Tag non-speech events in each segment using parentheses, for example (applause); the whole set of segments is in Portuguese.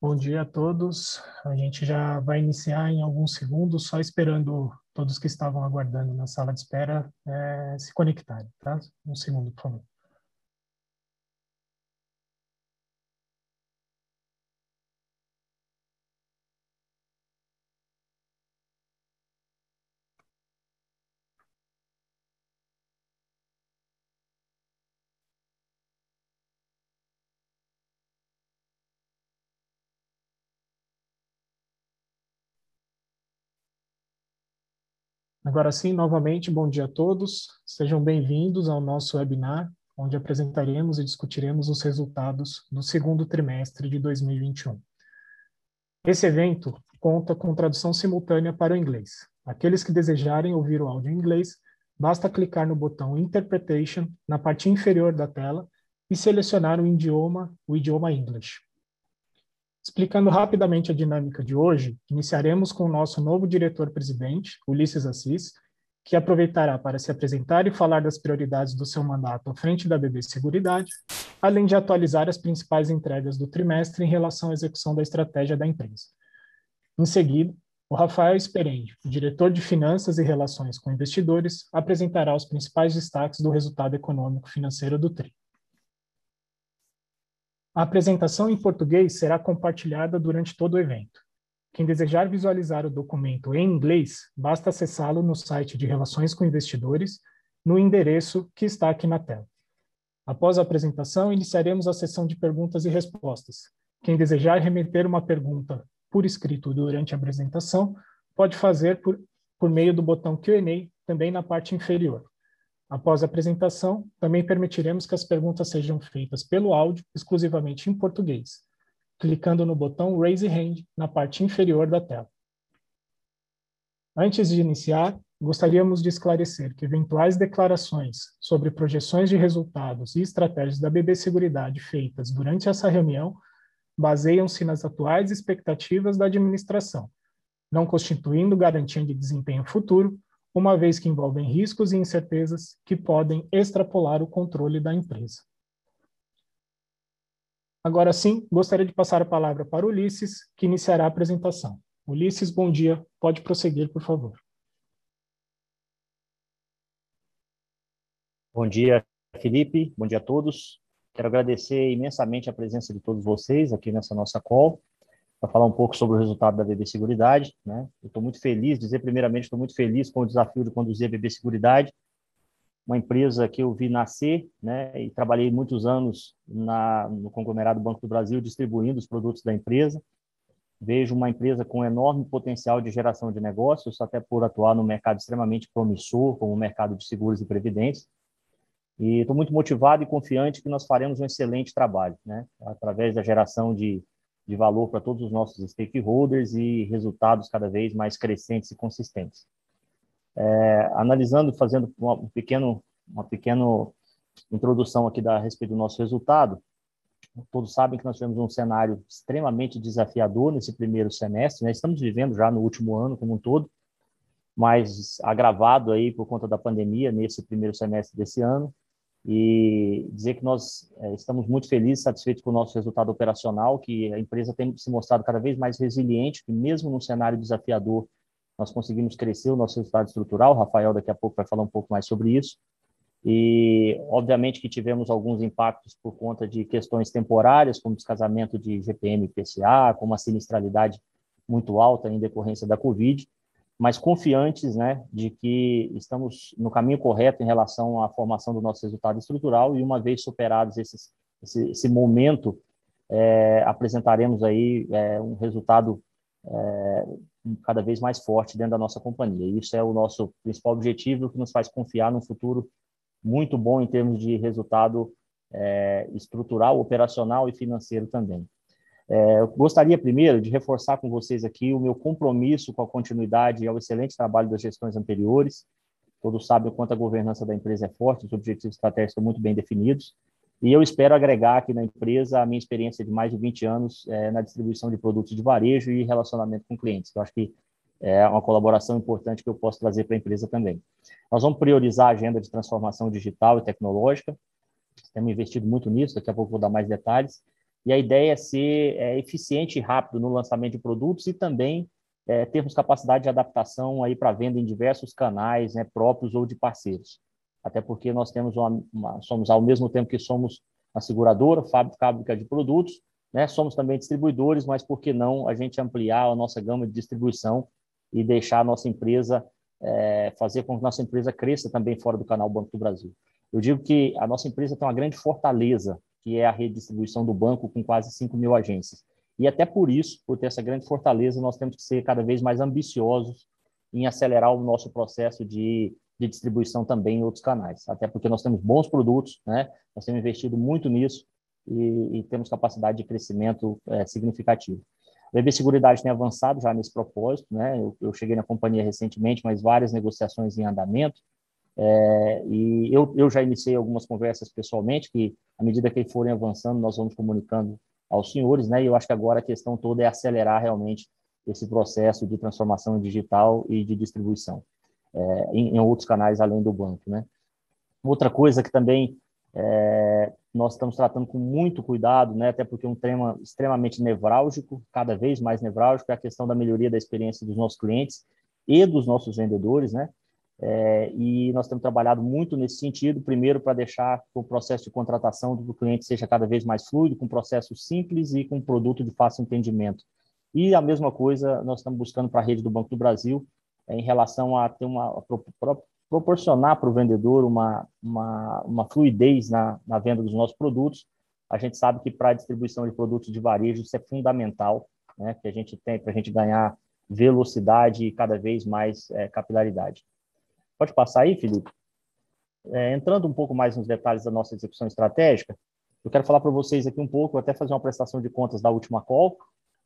Bom dia a todos. A gente já vai iniciar em alguns segundos, só esperando todos que estavam aguardando na sala de espera é, se conectarem, tá? Um segundo, por favor. Agora sim, novamente, bom dia a todos. Sejam bem-vindos ao nosso webinar, onde apresentaremos e discutiremos os resultados do segundo trimestre de 2021. Esse evento conta com tradução simultânea para o inglês. Aqueles que desejarem ouvir o áudio em inglês, basta clicar no botão Interpretation na parte inferior da tela e selecionar o idioma, o idioma English. Explicando rapidamente a dinâmica de hoje, iniciaremos com o nosso novo diretor-presidente, Ulisses Assis, que aproveitará para se apresentar e falar das prioridades do seu mandato à frente da BB Seguridade, além de atualizar as principais entregas do trimestre em relação à execução da estratégia da empresa. Em seguida, o Rafael Esperendi, diretor de Finanças e Relações com Investidores, apresentará os principais destaques do resultado econômico financeiro do TRI. A apresentação em português será compartilhada durante todo o evento. Quem desejar visualizar o documento em inglês, basta acessá-lo no site de Relações com Investidores, no endereço que está aqui na tela. Após a apresentação, iniciaremos a sessão de perguntas e respostas. Quem desejar remeter uma pergunta por escrito durante a apresentação, pode fazer por, por meio do botão Q&A, também na parte inferior. Após a apresentação, também permitiremos que as perguntas sejam feitas pelo áudio exclusivamente em português, clicando no botão Raise Hand na parte inferior da tela. Antes de iniciar, gostaríamos de esclarecer que eventuais declarações sobre projeções de resultados e estratégias da BB Seguridade feitas durante essa reunião baseiam-se nas atuais expectativas da administração, não constituindo garantia de desempenho futuro uma vez que envolvem riscos e incertezas que podem extrapolar o controle da empresa. Agora sim, gostaria de passar a palavra para Ulisses, que iniciará a apresentação. Ulisses, bom dia. Pode prosseguir, por favor. Bom dia, Felipe. Bom dia a todos. Quero agradecer imensamente a presença de todos vocês aqui nessa nossa call para falar um pouco sobre o resultado da BB Seguridade. Né? Estou muito feliz, dizer primeiramente, estou muito feliz com o desafio de conduzir a BB Seguridade, uma empresa que eu vi nascer, né, e trabalhei muitos anos na, no conglomerado Banco do Brasil distribuindo os produtos da empresa. Vejo uma empresa com enorme potencial de geração de negócios, até por atuar no mercado extremamente promissor, como o mercado de seguros e previdência. E estou muito motivado e confiante que nós faremos um excelente trabalho, né, através da geração de de valor para todos os nossos stakeholders e resultados cada vez mais crescentes e consistentes. É, analisando, fazendo uma, um pequeno, uma pequena introdução aqui da, a respeito do nosso resultado, todos sabem que nós tivemos um cenário extremamente desafiador nesse primeiro semestre, né? estamos vivendo já no último ano como um todo, mas agravado aí por conta da pandemia nesse primeiro semestre desse ano, e dizer que nós é, estamos muito felizes, satisfeitos com o nosso resultado operacional, que a empresa tem se mostrado cada vez mais resiliente, que mesmo num cenário desafiador, nós conseguimos crescer o nosso resultado estrutural. O Rafael daqui a pouco vai falar um pouco mais sobre isso. E, obviamente, que tivemos alguns impactos por conta de questões temporárias, como descasamento de GPM e PCA, com uma sinistralidade muito alta em decorrência da Covid, mas confiantes né, de que estamos no caminho correto em relação à formação do nosso resultado estrutural e uma vez superados esses, esse, esse momento, é, apresentaremos aí é, um resultado é, cada vez mais forte dentro da nossa companhia. E isso é o nosso principal objetivo, que nos faz confiar num futuro muito bom em termos de resultado é, estrutural, operacional e financeiro também. É, eu gostaria primeiro de reforçar com vocês aqui o meu compromisso com a continuidade e ao excelente trabalho das gestões anteriores. Todos sabem o quanto a governança da empresa é forte, os objetivos estratégicos estão muito bem definidos. E eu espero agregar aqui na empresa a minha experiência de mais de 20 anos é, na distribuição de produtos de varejo e relacionamento com clientes. Eu acho que é uma colaboração importante que eu posso trazer para a empresa também. Nós vamos priorizar a agenda de transformação digital e tecnológica, temos investido muito nisso, daqui a pouco vou dar mais detalhes, e a ideia é ser é, eficiente e rápido no lançamento de produtos e também é, termos capacidade de adaptação aí para venda em diversos canais, né, próprios ou de parceiros. Até porque nós temos uma, uma, somos ao mesmo tempo que somos uma seguradora, fábrica de produtos, né, somos também distribuidores, mas por que não a gente ampliar a nossa gama de distribuição e deixar a nossa empresa, é, fazer com que a nossa empresa cresça também fora do canal Banco do Brasil. Eu digo que a nossa empresa tem uma grande fortaleza, que é a rede de distribuição do banco, com quase 5 mil agências. E até por isso, por ter essa grande fortaleza, nós temos que ser cada vez mais ambiciosos em acelerar o nosso processo de, de distribuição também em outros canais. Até porque nós temos bons produtos, né? nós temos investido muito nisso e, e temos capacidade de crescimento é, significativo. A BB Seguridade tem avançado já nesse propósito, né? Eu, eu, cheguei na companhia recentemente, mas várias negociações em andamento. É, e eu, eu já iniciei algumas conversas pessoalmente, que à medida que forem avançando, nós vamos comunicando aos senhores, né? E eu acho que agora a questão toda é acelerar realmente esse processo de transformação digital e de distribuição é, em, em, outros canais além do banco, né? Outra coisa que também é, nós estamos tratando com muito cuidado, né, até porque é um tema extremamente nevrálgico, cada vez mais nevrálgico, é a questão da melhoria da experiência dos nossos clientes e dos nossos vendedores, né? É, e nós temos trabalhado muito nesse sentido, primeiro para deixar que o processo de contratação do cliente seja cada vez mais fluido, com processo simples e com produto de fácil entendimento. E a mesma coisa nós estamos buscando para a rede do Banco do Brasil, é, em relação a ter uma a proporcionar para o vendedor uma, uma, uma fluidez na, na venda dos nossos produtos. A gente sabe que para a distribuição de produtos de varejo isso é fundamental, né, que a gente tem para a gente ganhar velocidade e cada vez mais é, capilaridade. Pode passar aí, Felipe? É, entrando um pouco mais nos detalhes da nossa execução estratégica, eu quero falar para vocês aqui um pouco, até fazer uma prestação de contas da última call.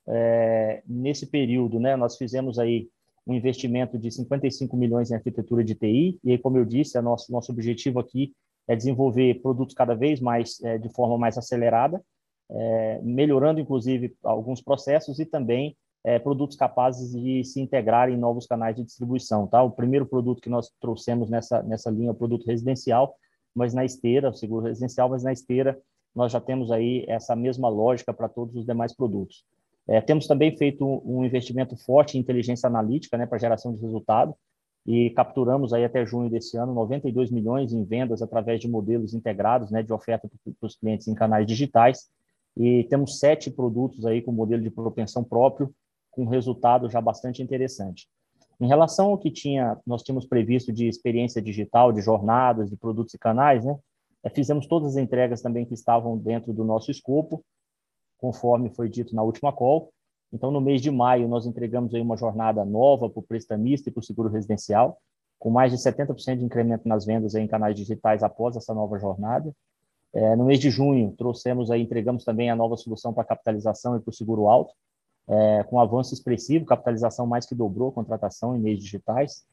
É, nesse período, né, nós fizemos aí um investimento de 55 milhões em arquitetura de TI, e aí, como eu disse, a nosso, nosso objetivo aqui é desenvolver produtos cada vez mais é, de forma mais acelerada, é, melhorando, inclusive, alguns processos e também é, produtos capazes de se integrar em novos canais de distribuição. Tá? O primeiro produto que nós trouxemos nessa, nessa linha é o produto residencial, mas na esteira, o seguro residencial, mas na esteira nós já temos aí essa mesma lógica para todos os demais produtos. É, temos também feito um investimento forte em inteligência analítica né, para geração de resultado e capturamos aí até junho desse ano 92 milhões em vendas através de modelos integrados né, de oferta para os clientes em canais digitais e temos sete produtos aí com modelo de propensão próprio com resultado já bastante interessante. Em relação ao que tinha, nós tínhamos previsto de experiência digital, de jornadas, de produtos e canais, né? É, fizemos todas as entregas também que estavam dentro do nosso escopo conforme foi dito na última call. Então, no mês de maio, nós entregamos aí uma jornada nova para o prestamista e para o seguro residencial, com mais de 70% de incremento nas vendas em canais digitais após essa nova jornada. É, no mês de junho, trouxemos aí, entregamos também a nova solução para capitalização e para o seguro alto, é, com avanço expressivo, capitalização mais que dobrou contratação em meios digitais,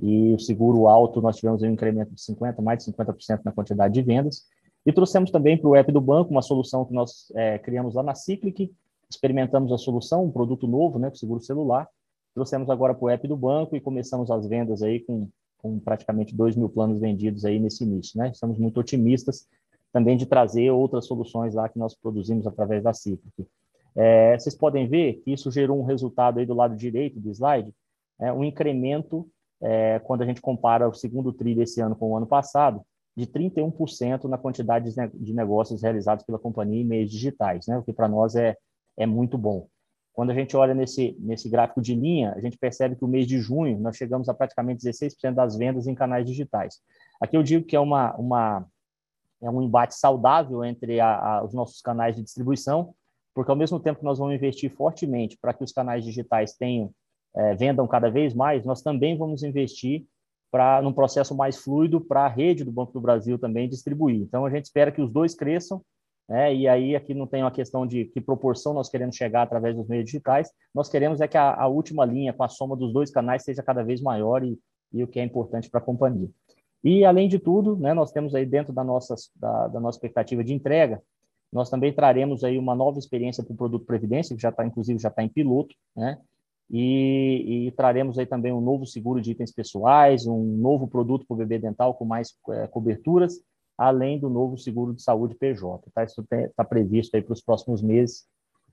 e o seguro alto nós tivemos um incremento de 50%, mais de 50% na quantidade de vendas, e trouxemos também para o app do banco uma solução que nós é, criamos lá na Cyclic, experimentamos a solução, um produto novo, né, com seguro celular, trouxemos agora para o app do banco e começamos as vendas aí com, com praticamente 2 mil planos vendidos aí nesse início, né? Estamos muito otimistas também de trazer outras soluções lá que nós produzimos através da Cyclic. É, vocês podem ver que isso gerou um resultado aí do lado direito do slide, é, um incremento é, quando a gente compara o segundo TRI desse ano com o ano passado, de 31% na quantidade de negócios realizados pela companhia em meios digitais, né? o que para nós é, é muito bom. Quando a gente olha nesse, nesse gráfico de linha, a gente percebe que o mês de junho nós chegamos a praticamente 16% das vendas em canais digitais. Aqui eu digo que é, uma, uma, é um embate saudável entre a, a, os nossos canais de distribuição, porque ao mesmo tempo que nós vamos investir fortemente para que os canais digitais tenham, é, vendam cada vez mais, nós também vamos investir para num processo mais fluido para a rede do Banco do Brasil também distribuir. Então a gente espera que os dois cresçam, né? E aí aqui não tem uma questão de que proporção nós queremos chegar através dos meios digitais. Nós queremos é que a, a última linha com a soma dos dois canais seja cada vez maior e, e o que é importante para a companhia. E, além de tudo, né, nós temos aí dentro da nossa, da, da nossa expectativa de entrega, nós também traremos aí uma nova experiência para o produto Previdência, que já está, inclusive, já está em piloto, né? E, e, traremos aí também um novo seguro de itens pessoais, um novo produto para o bebê dental com mais é, coberturas, além do novo seguro de saúde PJ. Tá? Isso está previsto aí para os próximos meses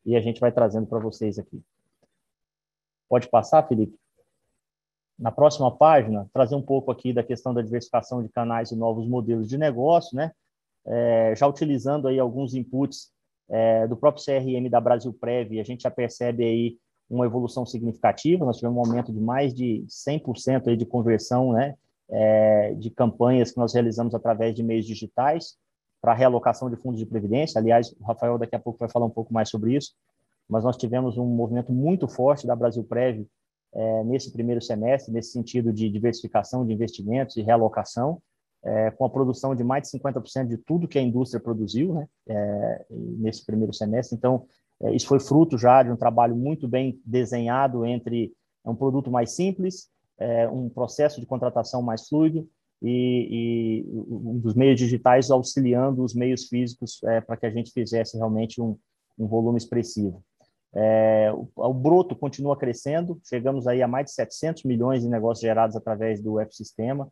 e a gente vai trazendo para vocês aqui. Pode passar, Felipe? Na próxima página, trazer um pouco aqui da questão da diversificação de canais e novos modelos de negócio, né? É, já utilizando aí alguns inputs é, do próprio CRM da Brasil Prev, a gente já percebe aí uma evolução significativa, nós tivemos um aumento de mais de 100% aí de conversão, né? É, de campanhas que nós realizamos através de meios digitais para realocação de fundos de previdência. Aliás, o Rafael daqui a pouco vai falar um pouco mais sobre isso mas nós tivemos um movimento muito forte da Brasil Prev é, nesse primeiro semestre, nesse sentido de diversificação de investimentos e realocação, é, com a produção de mais de 50% de tudo que a indústria produziu né, é, nesse primeiro semestre. Então, é, isso foi fruto já de um trabalho muito bem desenhado entre um produto mais simples, é, um processo de contratação mais fluido e, e um dos meios digitais auxiliando os meios físicos é, para que a gente fizesse realmente um, um volume expressivo. É, o, o, bruto continua crescendo, chegamos aí a mais de 700 milhões de negócios gerados através do ecossistema,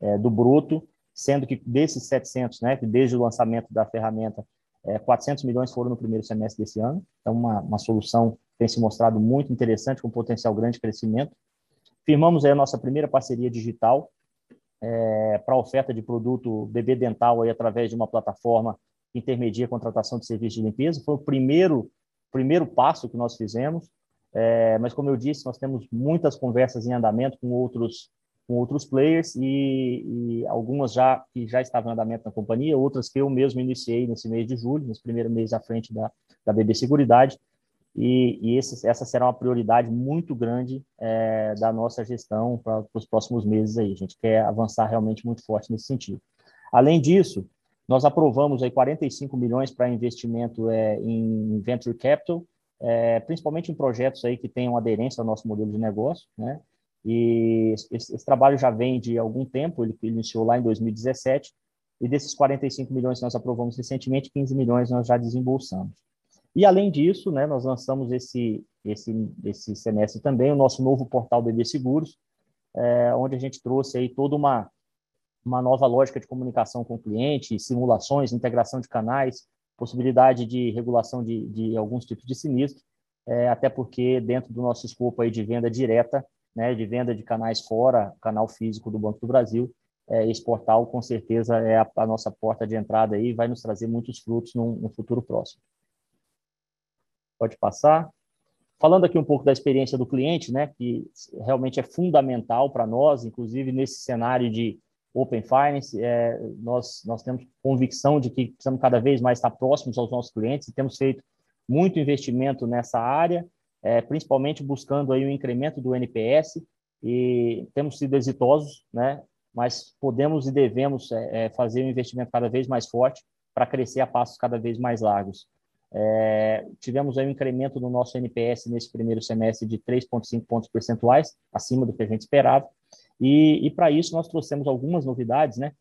é, do bruto, sendo que desses 700, né, que desde o lançamento da ferramenta, é, 400 milhões foram no primeiro semestre desse ano, então uma, uma solução que tem se mostrado muito interessante, com potencial grande de crescimento. Firmamos aí a nossa primeira parceria digital é, para oferta de produto bebê dental aí através de uma plataforma que intermedia a contratação de serviços de limpeza. Foi o primeiro primeiro passo que nós fizemos, é, mas como eu disse, nós temos muitas conversas em andamento com outros com outros players e, e, algumas já que já estavam em andamento na companhia, outras que eu mesmo iniciei nesse mês de julho, nesse primeiro mês à frente da, da BB Seguridade, e, e esse, essa será uma prioridade muito grande é, da nossa gestão para os próximos meses aí. A gente quer avançar realmente muito forte nesse sentido. Além disso, nós aprovamos aí 45 milhões para investimento é, em venture capital, é, principalmente em projetos aí que tenham aderência ao nosso modelo de negócio, né? E esse, esse trabalho já vem de algum tempo, ele, iniciou lá em 2017, e desses 45 milhões que nós aprovamos recentemente, 15 milhões nós já desembolsamos. E além disso, né, nós lançamos esse, esse, esse semestre também o nosso novo portal BB Seguros, é, onde a gente trouxe aí toda uma uma nova lógica de comunicação com o cliente, simulações, integração de canais, possibilidade de regulação de, de alguns tipos de sinistro, é, até porque dentro do nosso escopo aí de venda direta, né, de venda de canais fora, canal físico do Banco do Brasil, é, esse portal com certeza é a, a, nossa porta de entrada aí vai nos trazer muitos frutos no futuro próximo. Pode passar. Falando aqui um pouco da experiência do cliente, né, que realmente é fundamental para nós, inclusive nesse cenário de Open Finance, é, nós, nós temos convicção de que precisamos cada vez mais estar próximos aos nossos clientes e temos feito muito investimento nessa área, é, principalmente buscando aí o incremento do NPS e temos sido exitosos, né? mas podemos e devemos é, é, fazer um investimento cada vez mais forte para crescer a passos cada vez mais largos. É, tivemos aí um incremento no nosso NPS nesse primeiro semestre de 3,5 pontos percentuais, acima do que a gente esperava, e, e para isso nós trouxemos algumas novidades, né,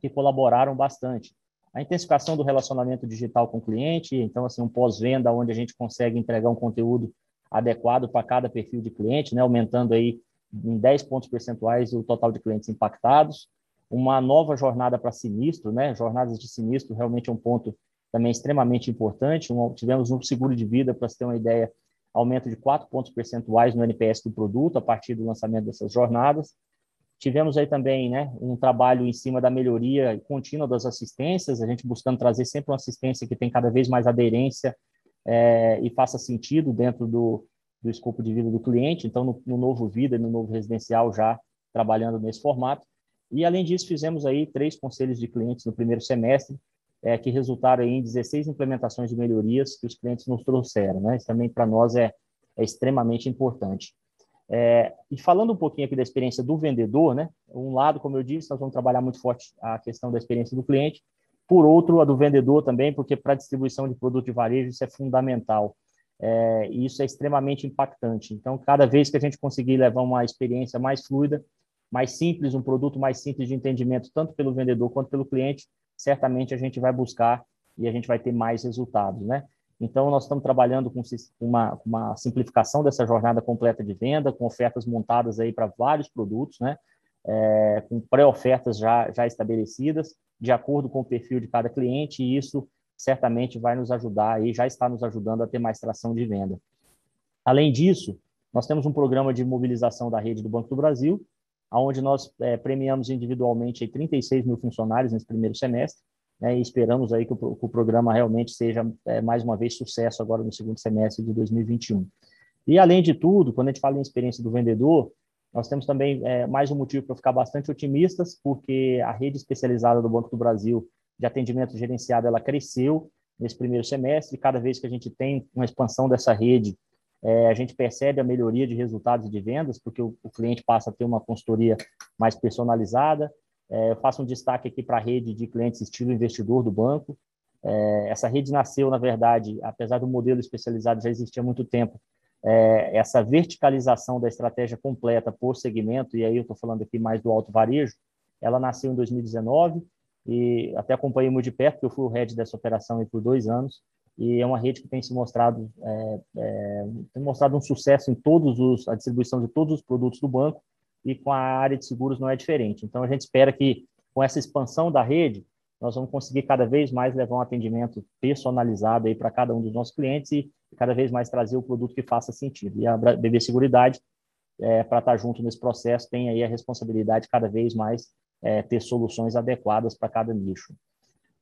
que colaboraram bastante. A intensificação do relacionamento digital com o cliente, então assim um pós-venda onde a gente consegue entregar um conteúdo adequado para cada perfil de cliente, né, aumentando aí em 10 pontos percentuais o total de clientes impactados. Uma nova jornada para sinistro, né? Jornadas de sinistro realmente é um ponto também extremamente importante. Um, tivemos um seguro de vida, para você ter uma ideia, aumento de 4 pontos percentuais no NPS do produto a partir do lançamento dessas jornadas. Tivemos aí também né, um trabalho em cima da melhoria contínua das assistências, a gente buscando trazer sempre uma assistência que tem cada vez mais aderência é, e faça sentido dentro do, do escopo de vida do cliente. Então, no, no novo Vida e no novo Residencial, já trabalhando nesse formato. E, além disso, fizemos aí três conselhos de clientes no primeiro semestre, é, que resultaram em 16 implementações de melhorias que os clientes nos trouxeram. Né? Isso também para nós é, é, extremamente importante. É, e falando um pouquinho aqui da experiência do vendedor, né? um lado, como eu disse, nós vamos trabalhar muito forte a questão da experiência do cliente, por outro, a do vendedor também, porque para a distribuição de produto de varejo isso é fundamental. É, e isso é extremamente impactante. Então, cada vez que a gente conseguir levar uma experiência mais fluida, mais simples, um produto mais simples de entendimento, tanto pelo vendedor quanto pelo cliente, certamente a gente vai buscar e a gente vai ter mais resultados, né? Então, nós estamos trabalhando com uma, uma simplificação dessa jornada completa de venda, com ofertas montadas aí para vários produtos, né? É, com pré-ofertas já, já estabelecidas, de acordo com o perfil de cada cliente, e isso certamente vai nos ajudar e já está nos ajudando a ter mais tração de venda. Além disso, nós temos um programa de mobilização da rede do Banco do Brasil, onde nós é, premiamos individualmente 36 mil funcionários nesse primeiro semestre, né, e esperamos aí que o, que o programa realmente seja, é, mais uma vez, sucesso agora no segundo semestre de 2021. E, além de tudo, quando a gente fala em experiência do vendedor, nós temos também é, mais um motivo para ficar bastante otimistas, porque a rede especializada do Banco do Brasil de atendimento gerenciado, ela cresceu nesse primeiro semestre, cada vez que a gente tem uma expansão dessa rede, é, a gente percebe a melhoria de resultados de vendas, porque o, o cliente passa a ter uma consultoria mais personalizada. É, eu faço um destaque aqui para a rede de clientes estilo investidor do banco. É, essa rede nasceu, na verdade, apesar do modelo especializado já existir há muito tempo, é, essa verticalização da estratégia completa por segmento, e aí eu estou falando aqui mais do alto varejo, ela nasceu em 2019 e até acompanhei muito de perto, porque eu fui o head dessa operação por dois anos, e é uma rede que tem se mostrado é, é, tem mostrado um sucesso em todos os a distribuição de todos os produtos do banco e com a área de seguros não é diferente. Então a gente espera que com essa expansão da rede nós vamos conseguir cada vez mais levar um atendimento personalizado aí para cada um dos nossos clientes e cada vez mais trazer o produto que faça sentido. E a BB Seguridade é, para estar junto nesse processo tem aí a responsabilidade cada vez mais é, ter soluções adequadas para cada nicho.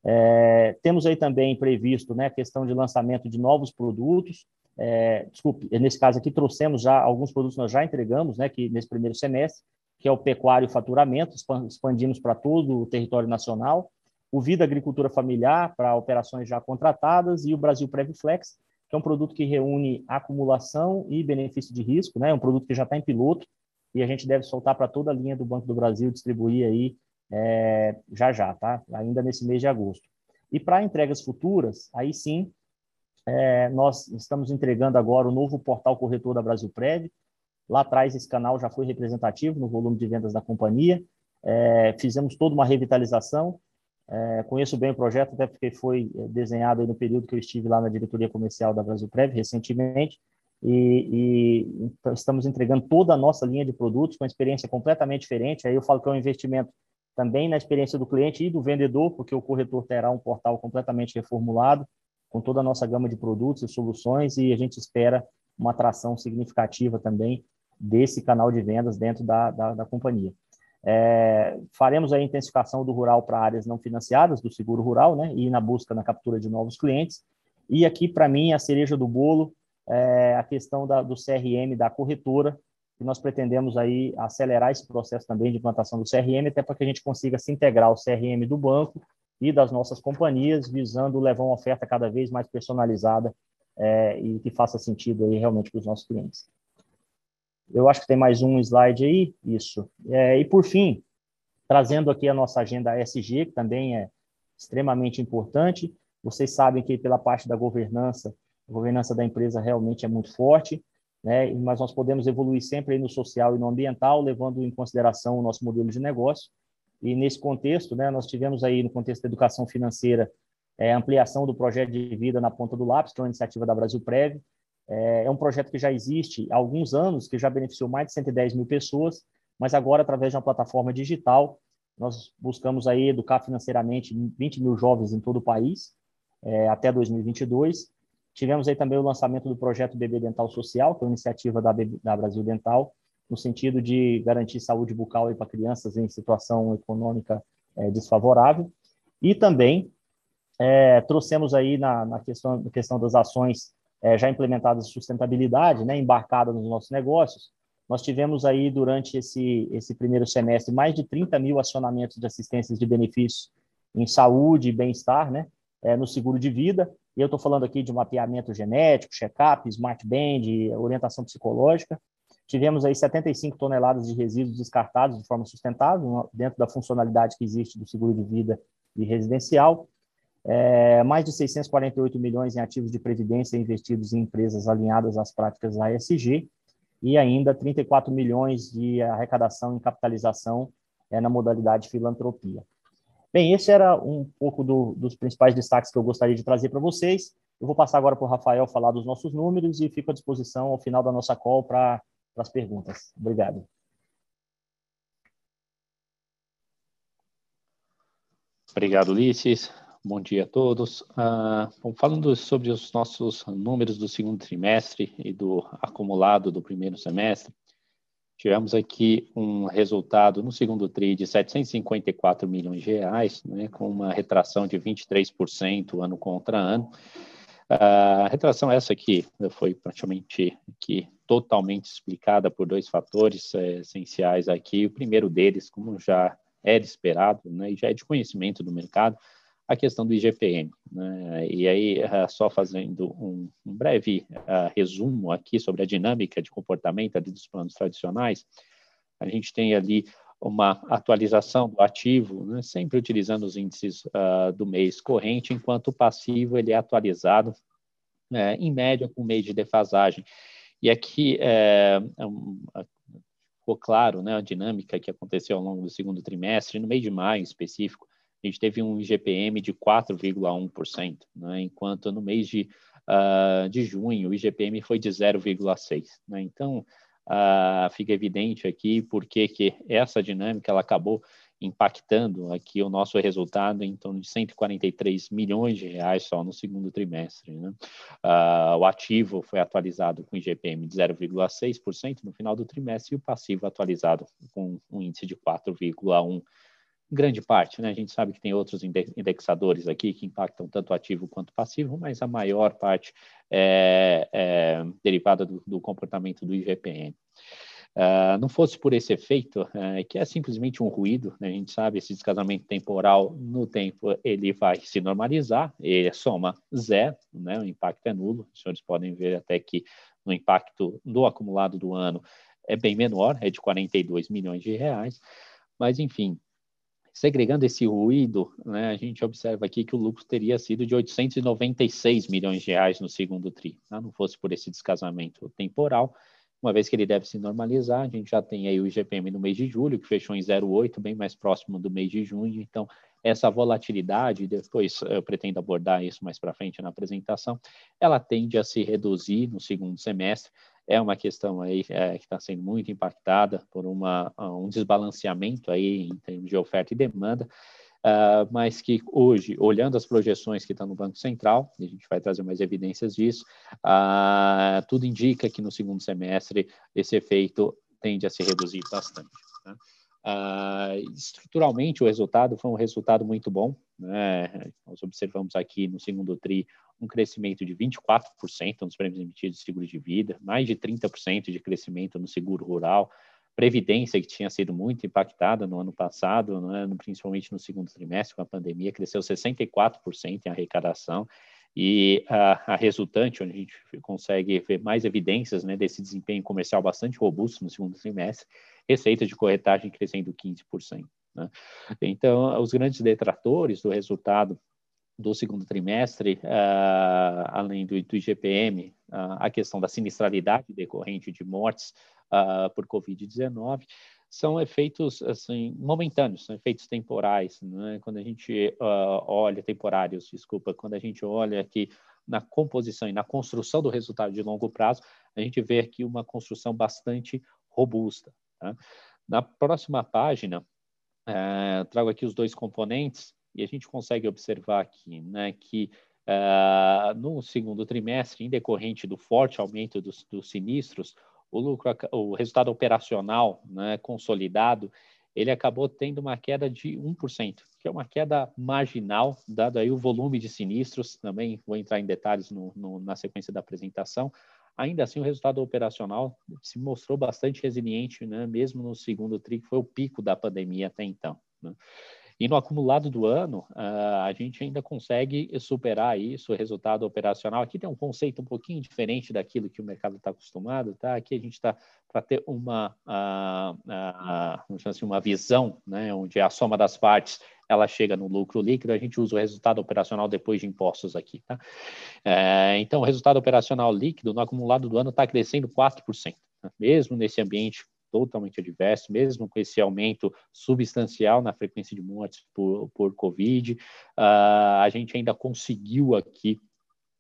É, temos aí também previsto né, a questão de lançamento de novos produtos. É, desculpe, nesse caso aqui trouxemos já alguns produtos nós já entregamos, né, que nesse primeiro semestre, que é o pecuário e faturamento, expandimos para todo o território nacional, o Vida Agricultura Familiar para operações já contratadas e o Brasil Previflex, que é um produto que reúne acumulação e benefício de risco, né, é um produto que já está em piloto e a gente deve soltar para toda a linha do Banco do Brasil, distribuir aí é, já já, tá? Ainda nesse mês de agosto. E para entregas futuras, aí sim, é, nós estamos entregando agora o novo portal corretor da Brasil Prévio. Lá atrás, esse canal já foi representativo no volume de vendas da companhia. É, fizemos toda uma revitalização. É, conheço bem o projeto, até porque foi é, desenhado no período que eu estive lá na diretoria comercial da Brasil Prévio, recentemente. E, e, estamos entregando toda a nossa linha de produtos com uma experiência completamente diferente. Aí eu falo que é um investimento também na experiência do cliente e do vendedor, porque o corretor terá um portal completamente reformulado, com toda a nossa gama de produtos e soluções, e a gente espera uma atração significativa também desse canal de vendas dentro da, da, da companhia. É, faremos a intensificação do rural para áreas não financiadas, do seguro rural, né, e na busca, na captura de novos clientes. E aqui, para mim, a cereja do bolo é a questão da, do CRM da corretora, e nós pretendemos aí acelerar esse processo também de implantação do CRM, até para que a gente consiga se integrar ao CRM do banco e das nossas companhias, visando levar uma oferta cada vez mais personalizada é, e que faça sentido aí realmente para os nossos clientes. Eu acho que tem mais um slide aí, isso. É, e por fim, trazendo aqui a nossa agenda SG, que também é extremamente importante. Vocês sabem que pela parte da governança, a governança da empresa realmente é muito forte né? mas nós podemos evoluir sempre no social e no ambiental, levando em consideração o nosso modelo de negócio. E nesse contexto, né, nós tivemos aí, no contexto da educação financeira, é, ampliação do projeto de vida na ponta do lápis, que é uma iniciativa da Brasil Prev. É, é um projeto que já existe há alguns anos, que já beneficiou mais de 110 mil pessoas, mas agora, através de uma plataforma digital, nós buscamos aí educar financeiramente 20 mil jovens em todo o país, é, até 2022, Tivemos aí também o lançamento do projeto Bebê Dental Social, que é uma iniciativa da, da Brasil Dental, no sentido de garantir saúde bucal para crianças em situação econômica é, desfavorável. E também é, trouxemos aí na, na, questão, na questão das ações é, já implementadas de sustentabilidade, né, embarcadas nos nossos negócios. Nós tivemos aí, durante esse, esse primeiro semestre, mais de 30 mil acionamentos de assistências de benefícios em saúde e bem-estar, né, é, no seguro de vida, e eu estou falando aqui de mapeamento genético, check-up, smart band, orientação psicológica. Tivemos aí 75 toneladas de resíduos descartados de forma sustentável, dentro da funcionalidade que existe do seguro de vida e residencial. É, mais de 648 milhões em ativos de previdência investidos em empresas alinhadas às práticas ASG. e ainda 34 milhões de arrecadação em capitalização é, na modalidade filantropia. Bem, esse era um pouco do, dos principais destaques que eu gostaria de trazer para vocês. Eu vou passar agora para o Rafael falar dos nossos números e fico à disposição ao final da nossa call para as perguntas. Obrigado. Obrigado, Ulisses. Bom dia a todos. Bom, falando sobre os nossos números do segundo trimestre e do acumulado do primeiro semestre, Tivemos aqui um resultado no segundo TRI de 754 milhões de reais, né, com uma retração de 23% ano contra ano. A retração essa aqui foi praticamente aqui totalmente explicada por dois fatores é, essenciais aqui. O primeiro deles, como já era esperado, né, e já é de conhecimento do mercado, a questão do IGPM. Né? E aí, eh, só fazendo um, breve uh, resumo aqui sobre a dinâmica de comportamento dos planos tradicionais, a gente tem ali uma atualização do ativo, né? sempre utilizando os índices uh, do mês corrente, enquanto o passivo ele é atualizado uh, em média com mês de defasagem. E aqui é, um, ficou claro né, a dinâmica que aconteceu ao longo do segundo trimestre, no mês de maio em específico, a gente teve um IGPM de 4,1%, né, enquanto no mês de, uh, de junho o IGPM foi de 0,6%. Né, então, uh, fica evidente aqui porque que essa dinâmica ela acabou impactando aqui o nosso resultado em torno de 143 milhões de reais só no segundo trimestre. Né? Uh, o ativo foi atualizado com IGPM de 0,6% no final do trimestre e o passivo atualizado com um índice de 4,1% grande parte, né? A gente sabe que tem outros indexadores aqui que impactam tanto ativo quanto passivo, mas a maior parte é, é derivada do, do, comportamento do IGPM. Uh, ah, não fosse por esse efeito, uh, que é simplesmente um ruído, né? a gente sabe, esse descasamento temporal no tempo ele vai se normalizar, ele soma zero, né? o impacto é nulo, os senhores podem ver até que no impacto do acumulado do ano é bem menor, é de 42 milhões de reais, mas enfim, Segregando esse ruído, né, a gente observa aqui que o lucro teria sido de 896 milhões de reais no segundo TRI, né, não fosse por esse descasamento temporal, uma vez que ele deve se normalizar, a gente já tem aí o IGPM no mês de julho, que fechou em 0,8, bem mais próximo do mês de junho, então essa volatilidade, depois eu pretendo abordar isso mais para frente na apresentação, ela tende a se reduzir no segundo semestre, é uma questão aí é, que está sendo muito impactada por uma, um desbalanceamento aí em termos de oferta e demanda, uh, mas que hoje, olhando as projeções que estão no Banco Central, e a gente vai trazer mais evidências disso, uh, tudo indica que no segundo semestre esse efeito tende a se reduzir bastante. Né? Uh, estruturalmente, o resultado foi um resultado muito bom. Né? Nós observamos aqui no segundo TRI um crescimento de 24% nos prêmios emitidos de seguro de vida, mais de 30% de crescimento no seguro rural, previdência que tinha sido muito impactada no ano passado, né? principalmente no segundo trimestre com a pandemia, cresceu 64% em arrecadação e a, a, resultante, onde a gente consegue ver mais evidências né, desse desempenho comercial bastante robusto no segundo trimestre, receita de corretagem crescendo 15%. Né? Então, os grandes detratores do resultado do segundo trimestre, uh, além do, do IGPM, uh, a questão da sinistralidade decorrente de mortes uh, por Covid-19, são efeitos assim momentâneos, são efeitos temporais. Né? Quando a gente olha temporários, desculpa, quando a gente olha aqui na composição e na construção do resultado de longo prazo, a gente vê aqui uma construção bastante robusta. Tá? Na próxima página, é, trago aqui os dois componentes e a gente consegue observar aqui né, que uh, no segundo trimestre, em decorrente do forte aumento dos, dos sinistros, o lucro, o resultado operacional né, consolidado, ele acabou tendo uma queda de 1%, que é uma queda marginal, dado aí o volume de sinistros, também vou entrar em detalhes no, no, na sequência da apresentação, Ainda assim, o resultado operacional se mostrou bastante resiliente, né? mesmo no segundo TRI, que foi o pico da pandemia até então. Né? E no acumulado do ano, uh, a gente ainda consegue superar isso, o resultado operacional. Aqui tem um conceito um pouquinho diferente daquilo que o mercado está acostumado, tá? Aqui a gente está para ter uma, uh, uh, assim, uma visão, né, onde a soma das partes ela chega no lucro líquido, a gente usa o resultado operacional depois de impostos aqui. Tá? É, então, o resultado operacional líquido no acumulado do ano está crescendo 4%. né? mesmo nesse ambiente totalmente adverso, mesmo com esse aumento substancial na frequência de mortes por, por Covid, uh, a gente ainda conseguiu aqui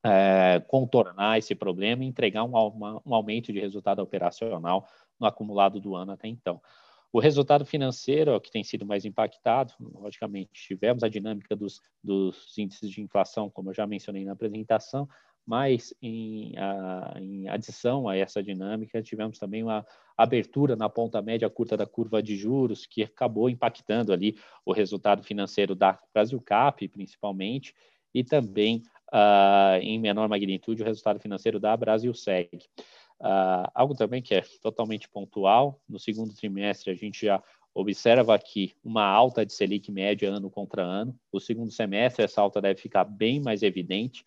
é, contornar esse problema e entregar um, uma, um aumento de resultado operacional no acumulado do ano até então. O resultado financeiro é o que tem sido mais impactado. Logicamente, tivemos a dinâmica dos, dos índices de inflação, como eu já mencionei na apresentação, mas em, a, em, adição a essa dinâmica, tivemos também uma abertura na ponta média curta da curva de juros, que acabou impactando ali o resultado financeiro da Brasil Cap, principalmente, e também, uh, em menor magnitude, o resultado financeiro da Brasil Seg. Uh, algo também que é totalmente pontual, no segundo trimestre a gente já observa aqui uma alta de Selic média ano contra ano. O segundo semestre essa alta deve ficar bem mais evidente,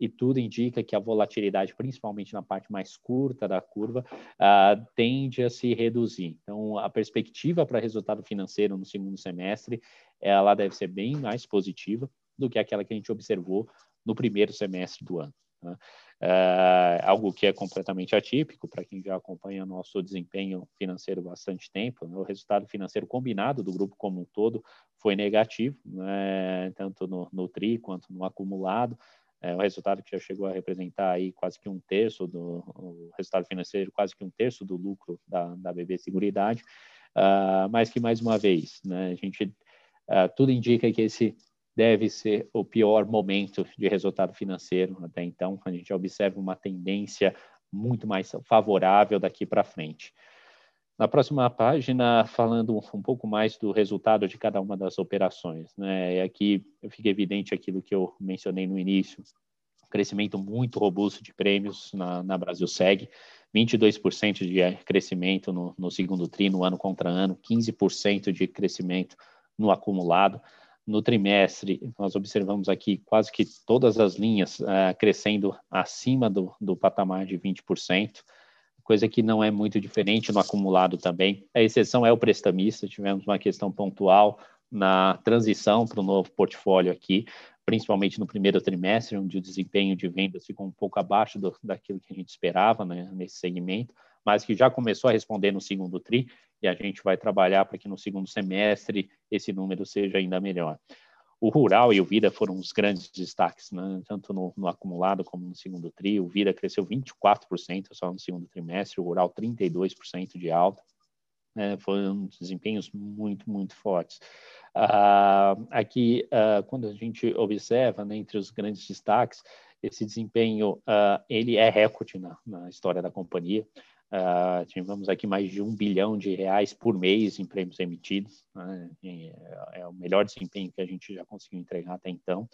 e tudo indica que a volatilidade, principalmente na parte mais curta da curva, uh, tende a se reduzir. Então, a perspectiva para resultado financeiro no segundo semestre, ela deve ser bem mais positiva do que aquela que a gente observou no primeiro semestre do ano. Né? Uh, algo que é completamente atípico para quem já acompanha nosso desempenho financeiro bastante tempo. Né? O resultado financeiro combinado do grupo como um todo foi negativo, né? tanto no, no TRI quanto no acumulado é um resultado que já chegou a representar aí quase que um terço do o resultado financeiro, quase que um terço do lucro da, da BB Seguridade, uh, mas que mais uma vez, né, a gente uh, tudo indica que esse deve ser o pior momento de resultado financeiro até então. A gente observa uma tendência muito mais favorável daqui para frente. Na próxima página, falando um pouco mais do resultado de cada uma das operações. Né? Aqui fica evidente aquilo que eu mencionei no início, crescimento muito robusto de prêmios na, na Brasil Seg, 22% de crescimento no, no, segundo tri, no ano contra ano, 15% de crescimento no acumulado. No trimestre, nós observamos aqui quase que todas as linhas uh, crescendo acima do, do patamar de 20% coisa que não é muito diferente no acumulado também. A exceção é o prestamista, tivemos uma questão pontual na transição para o novo portfólio aqui, principalmente no primeiro trimestre, onde o desempenho de vendas ficou um pouco abaixo do, daquilo que a gente esperava né, nesse segmento, mas que já começou a responder no segundo TRI, e a gente vai trabalhar para que no segundo semestre esse número seja ainda melhor. O rural e o vida foram os grandes destaques, né? tanto no, no, acumulado como no segundo tri. O vida cresceu 24% só no segundo trimestre, o rural 32% de alta. Né? Foram desempenhos muito, muito fortes. Uh, aqui, uh, quando a gente observa né, entre os grandes destaques, esse desempenho uh, ele é recorde na, na história da companhia. Uh, tivemos aqui mais de um bilhão de reais por mês em prêmios emitidos. Né? É, é o melhor desempenho que a gente já conseguiu entregar até então.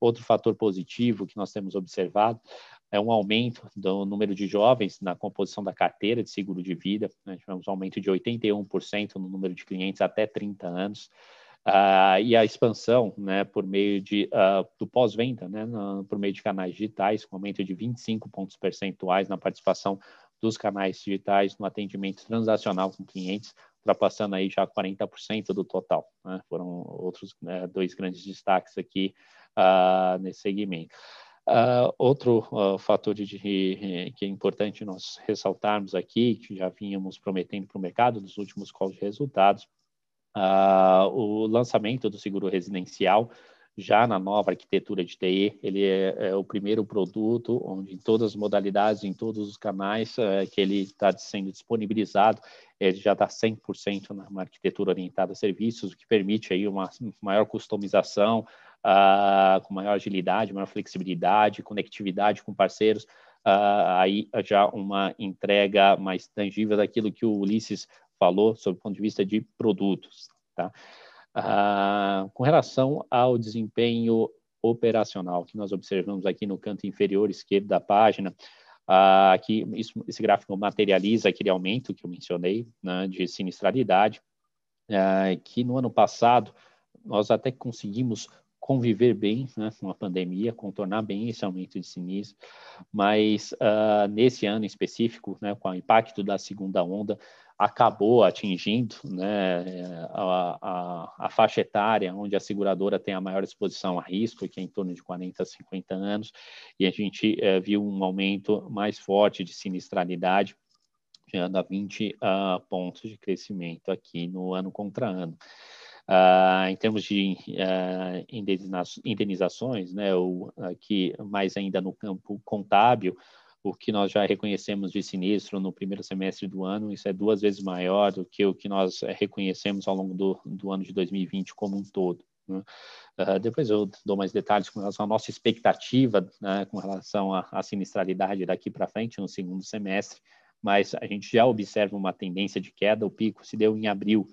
Outro fator positivo que nós temos observado é um aumento do número de jovens na composição da carteira de seguro de vida. Né? Tivemos um aumento de 81% no número de clientes até 30 anos. Uh, e a expansão né, por meio de, uh, do pós-venda, né, por meio de canais digitais, com aumento de 25 pontos percentuais na participação dos canais digitais no atendimento transacional com clientes, ultrapassando aí já 40% do total. Né? Foram outros né, dois grandes destaques aqui uh, nesse segmento. Uh, outro uh, fator de, de, que é importante nós ressaltarmos aqui, que já vínhamos prometendo para o mercado nos últimos calls de resultados, o lançamento do seguro residencial, já na nova arquitetura de TI, ele é, é, o primeiro produto onde em todas as modalidades, em todos os canais é, que ele está sendo disponibilizado, ele já está 100% na arquitetura orientada a serviços, o que permite aí uma maior customização, uh, com maior agilidade, maior flexibilidade, conectividade com parceiros, uh, aí já uma entrega mais tangível daquilo que o Ulisses falou sob o ponto de vista de produtos, tá? Ah, com relação ao desempenho operacional, que nós observamos aqui no canto inferior esquerdo da página, ah, aqui isso, esse gráfico materializa aquele aumento que eu mencionei né, de sinistralidade, ah, que no ano passado nós até conseguimos conviver bem né, com a pandemia, contornar bem esse aumento de sinistro, mas uh, nesse ano específico, né, com o impacto da segunda onda, acabou atingindo né, a, a, a, faixa etária onde a seguradora tem a maior exposição a risco, que é em torno de 40 a 50 anos, e a gente é, viu um aumento mais forte de sinistralidade chegando a 20 uh, pontos de crescimento aqui no ano contra ano. Uh, em termos de uh, indenizações, né, ou aqui mais ainda no campo contábil, o que nós já reconhecemos de sinistro no primeiro semestre do ano, isso é duas vezes maior do que o que nós eh, reconhecemos ao longo do, do ano de 2020 como um todo. Né? Uh, depois eu dou mais detalhes com relação à nossa expectativa né, com relação à, sinistralidade daqui para frente no segundo semestre, mas a gente já observa uma tendência de queda, o pico se deu em abril,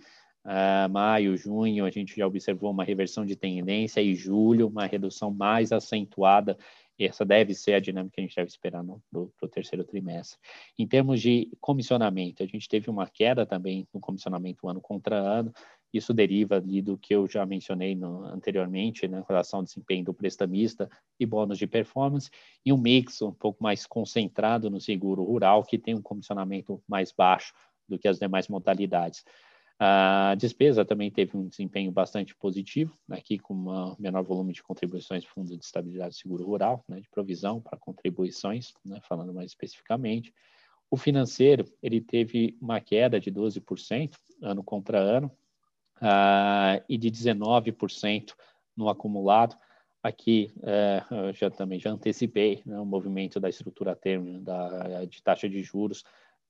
Uh, maio, junho, a gente já observou uma reversão de tendência e julho, uma redução mais acentuada essa deve ser a dinâmica que a gente deve esperar no, o terceiro trimestre. Em termos de comissionamento, a gente teve uma queda também no comissionamento ano contra ano. Isso deriva ali do que eu já mencionei no, anteriormente, né, em relação ao desempenho do prestamista e bônus de performance, e um mix um pouco mais concentrado no seguro rural, que tem um comissionamento mais baixo do que as demais modalidades. A despesa também teve um desempenho bastante positivo, aqui com um menor volume de contribuições do Fundo de Estabilidade Seguro Rural, né, de provisão para contribuições, né, falando mais especificamente. O financeiro, ele teve uma queda de 12% ano contra ano uh, e de 19% no acumulado. Aqui, uh, já também já antecipei né, o movimento da estrutura termo da, de taxa de juros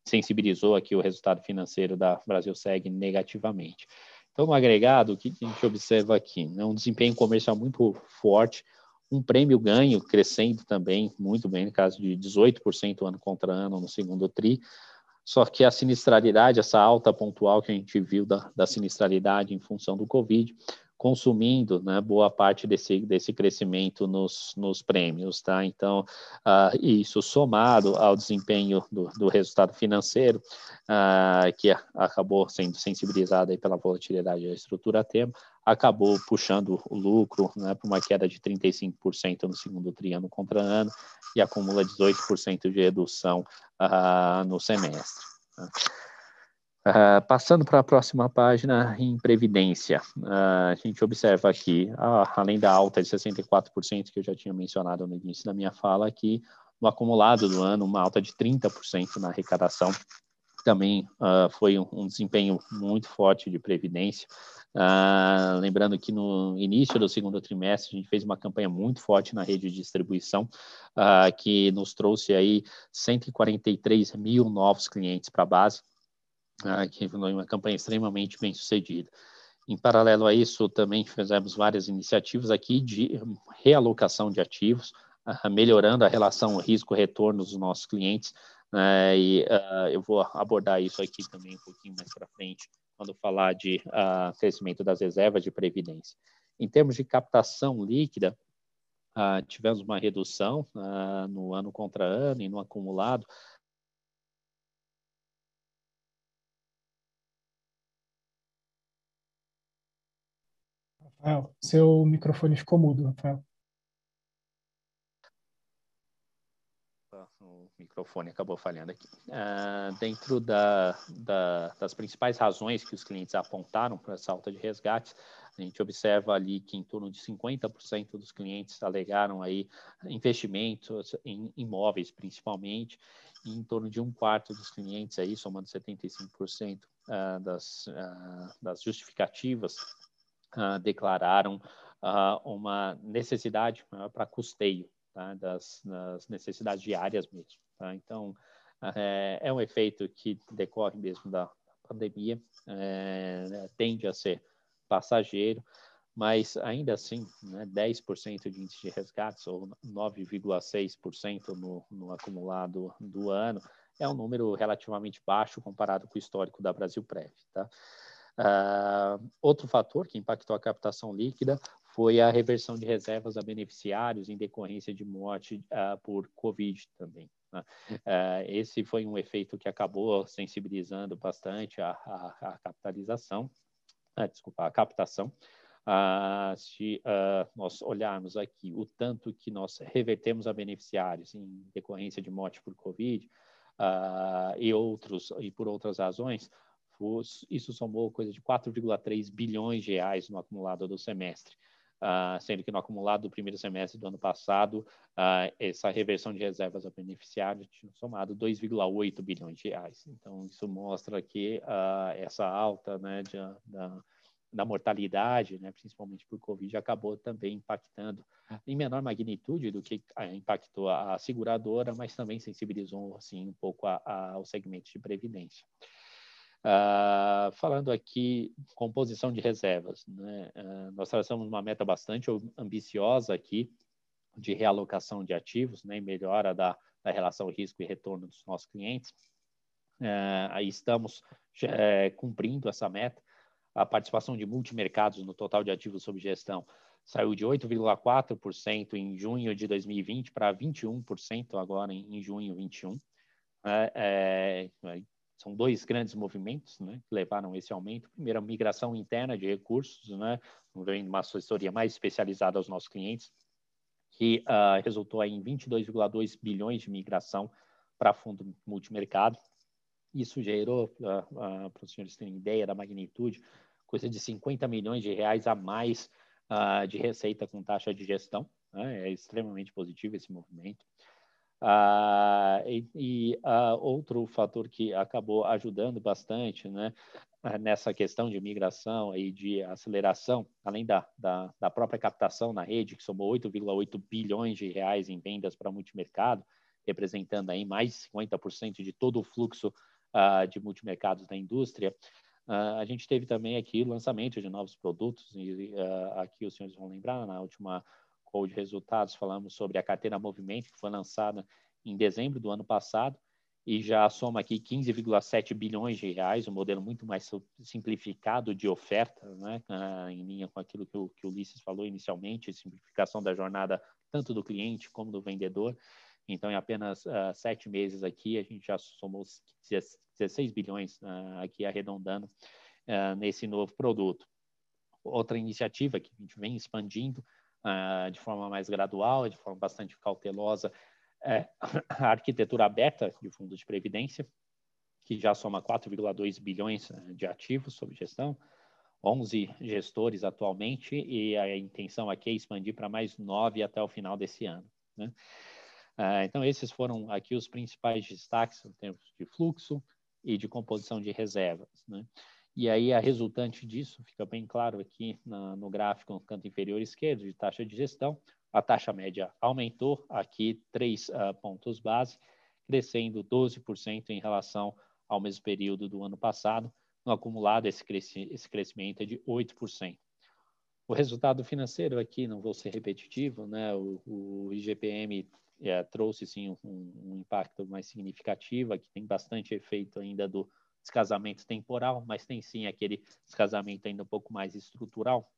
sensibilizou aqui o resultado financeiro da Brasil Seg negativamente. Então, no agregado, o que a gente observa aqui? Né? Um desempenho comercial muito forte, um prêmio ganho crescendo também muito bem, no caso de 18% ano contra ano no segundo TRI, só que a sinistralidade, essa alta pontual que a gente viu da, da sinistralidade em função do Covid, consumindo né, boa parte desse, desse crescimento nos, nos prêmios. Tá? Então, uh, isso somado ao desempenho do, do resultado financeiro, uh, que acabou sendo sensibilizado aí pela volatilidade da estrutura tema, acabou puxando o lucro né, para uma queda de 35% no segundo triângulo contra ano e acumula 18% de redução uh, no semestre. Tá? Uh, passando para a próxima página, em Previdência, uh, a gente observa aqui, uh, além da alta de 64% que eu já tinha mencionado no início da minha fala aqui, no acumulado do ano, uma alta de 30% na arrecadação, também foi um, um, desempenho muito forte de Previdência. lembrando que no início do segundo trimestre, a gente fez uma campanha muito forte na rede de distribuição, que nos trouxe aí 143 mil novos clientes para a base, ah, que foi uma campanha extremamente bem sucedida. Em paralelo a isso, também fizemos várias iniciativas aqui de realocação de ativos, uh, melhorando a relação risco-retorno dos nossos clientes, né, e uh, eu vou abordar isso aqui também um pouquinho mais para frente, quando falar de uh, crescimento das reservas de previdência. Em termos de captação líquida, tivemos uma redução no ano contra ano e no acumulado, Rafael, seu microfone ficou mudo, Rafael. O microfone acabou falhando aqui. Uh, dentro da, da, das principais razões que os clientes apontaram para essa alta de resgates, a gente observa ali que em torno de 50% dos clientes alegaram aí investimentos em imóveis, principalmente, e em torno de um quarto dos clientes aí, somando 75% uh, das, uh, das justificativas declararam uh, uma necessidade uh, para custeio tá? das, das, necessidades diárias mesmo. Tá? Então, é, é, um efeito que decorre mesmo da pandemia, é, tende a ser passageiro, mas ainda assim, né, 10% de índice de resgates, ou 9,6% no, no acumulado do ano, é um número relativamente baixo comparado com o histórico da Brasil Prev. Tá? Uh, outro fator que impactou a captação líquida foi a reversão de reservas a beneficiários em decorrência de morte uh, por Covid também. Né? Uh, esse foi um efeito que acabou sensibilizando bastante a, a, a capitalização, desculpa, a captação. se nós olharmos aqui o tanto que nós revertemos a beneficiários em decorrência de morte por Covid e outros e por outras razões, isso somou coisa de 4,3 bilhões de reais no acumulado do semestre. uh, sendo que no acumulado do primeiro semestre do ano passado, uh, essa reversão de reservas a beneficiários tinha somado 2,8 bilhões de reais. Então, isso mostra que uh, essa alta né, de, da, da mortalidade, né, principalmente por Covid, acabou também impactando em menor magnitude do que impactou a seguradora, mas também sensibilizou assim um pouco a, a, segmento de previdência. Uh, falando aqui composição de reservas, né? uh, nós traçamos uma meta bastante ambiciosa aqui de realocação de ativos, né, melhora da, da relação risco e retorno dos nossos clientes. Uh, aí estamos é, cumprindo essa meta. A participação de multimercados no total de ativos sob gestão saiu de 8,4% em junho de 2020 para 21% agora em, em junho 21. É, é, são dois grandes movimentos né, que levaram esse aumento. Primeiro, a migração interna de recursos, né, vem uma assessoria mais especializada aos nossos clientes, que uh, resultou em 22,2 bilhões de migração para fundo multimercado. Isso gerou, uh, uh, para os senhores terem ideia da magnitude, coisa de 50 milhões de reais a mais de receita com taxa de gestão. Né? É extremamente positivo esse movimento. Ah, e, e ah, outro fator que acabou ajudando bastante né, nessa questão de migração e de aceleração, além da, da, da própria captação na rede, que somou 8,8 bilhões de reais em vendas para multimercado, representando aí mais de 50% de todo o fluxo ah, de multimercados da indústria, Uh, a gente teve também aqui lançamento de novos produtos, e uh, aqui os senhores vão lembrar, na última de resultados, falamos sobre a carteira Movimento, que foi lançada em dezembro do ano passado, e já soma aqui 15,7 bilhões de reais, um modelo muito mais simplificado de oferta, né, ah, em linha com aquilo que o, que o Ulisses falou inicialmente, simplificação da jornada tanto do cliente como do vendedor. Então, em apenas uh, sete meses aqui, a gente já somou 16 bilhões uh, aqui arredondando uh, nesse novo produto. Outra iniciativa que a gente vem expandindo uh, de forma mais gradual, de forma bastante cautelosa, é (coughs) a arquitetura aberta de fundos de previdência, que já soma 4,2 bilhões eh, de ativos sob gestão, 11 gestores atualmente, e a intenção aqui é expandir para mais nove até o final desse ano. Né? Uh, então, esses foram aqui os principais destaques em termos de fluxo e de composição de reservas. Né? E aí, a resultante disso, fica bem claro aqui na, no gráfico no canto inferior esquerdo, de taxa de gestão, a taxa média aumentou aqui três uh, pontos base, crescendo 12% em relação ao mesmo período do ano passado. No acumulado, esse, cresci esse crescimento é de 8%. O resultado financeiro aqui, não vou ser repetitivo, né? o, o IGPM é, trouxe sim um, um, impacto mais significativo, que tem bastante efeito ainda do descasamento temporal, mas tem sim aquele descasamento ainda um pouco mais estrutural,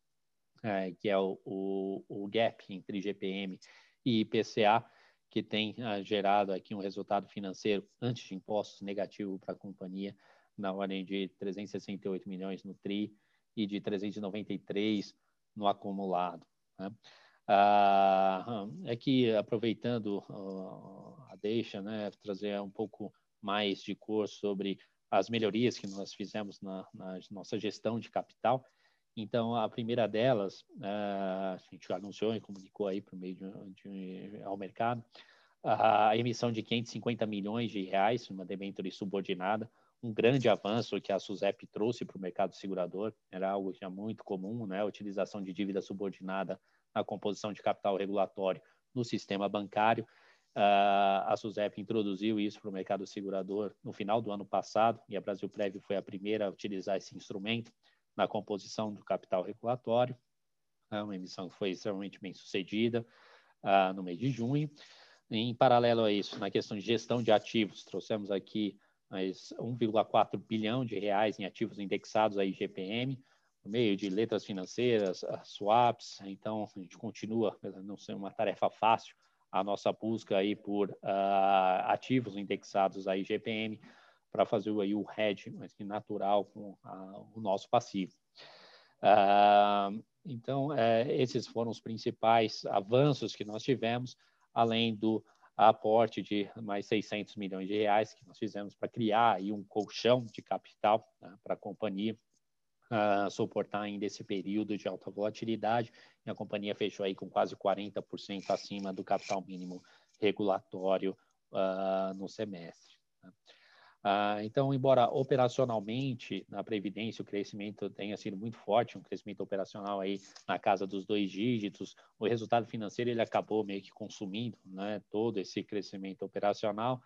é, que é o, o, o, gap entre GPM e IPCA, que tem uh, gerado aqui um resultado financeiro antes de impostos negativo para a companhia, na ordem de 368 milhões no TRI e de 393 no acumulado. Né? Ah, é que, aproveitando uh, a deixa, né, trazer um pouco mais de cor sobre as melhorias que nós fizemos na, na nossa gestão de capital. Então, a primeira delas, uh, a gente anunciou e comunicou aí por meio de, de, ao mercado, a emissão de 550 milhões de reais, uma debênture subordinada, um grande avanço que a SUSEP trouxe para o mercado segurador, era algo já muito comum, né? a utilização de dívida subordinada na composição de capital regulatório no sistema bancário. Uh, a SUSEP introduziu isso para o mercado segurador no final do ano passado, e a Brasil Prévio foi a primeira a utilizar esse instrumento na composição do capital regulatório, é uma emissão que foi extremamente bem sucedida uh, no mês de junho. Em paralelo a isso, na questão de gestão de ativos, trouxemos aqui 1,4 bilhão de reais em ativos indexados à IGPM, por meio de letras financeiras, swaps. Então, a gente continua, não ser uma tarefa fácil, a nossa busca aí por uh, ativos indexados à IGPM, para fazer aí o hedge natural com a, o nosso passivo. Uh, então, é, esses foram os principais avanços que nós tivemos, além do aporte de mais 600 milhões de reais que nós fizemos para criar aí um colchão de capital né, para a companhia uh, suportar ainda esse período de alta volatilidade e a companhia fechou aí com quase 40% acima do capital mínimo regulatório uh, no semestre. Né? Uh, então, embora operacionalmente na Previdência o crescimento tenha sido muito forte, um crescimento operacional aí na casa dos dois dígitos, o resultado financeiro ele acabou meio que consumindo né, todo esse crescimento operacional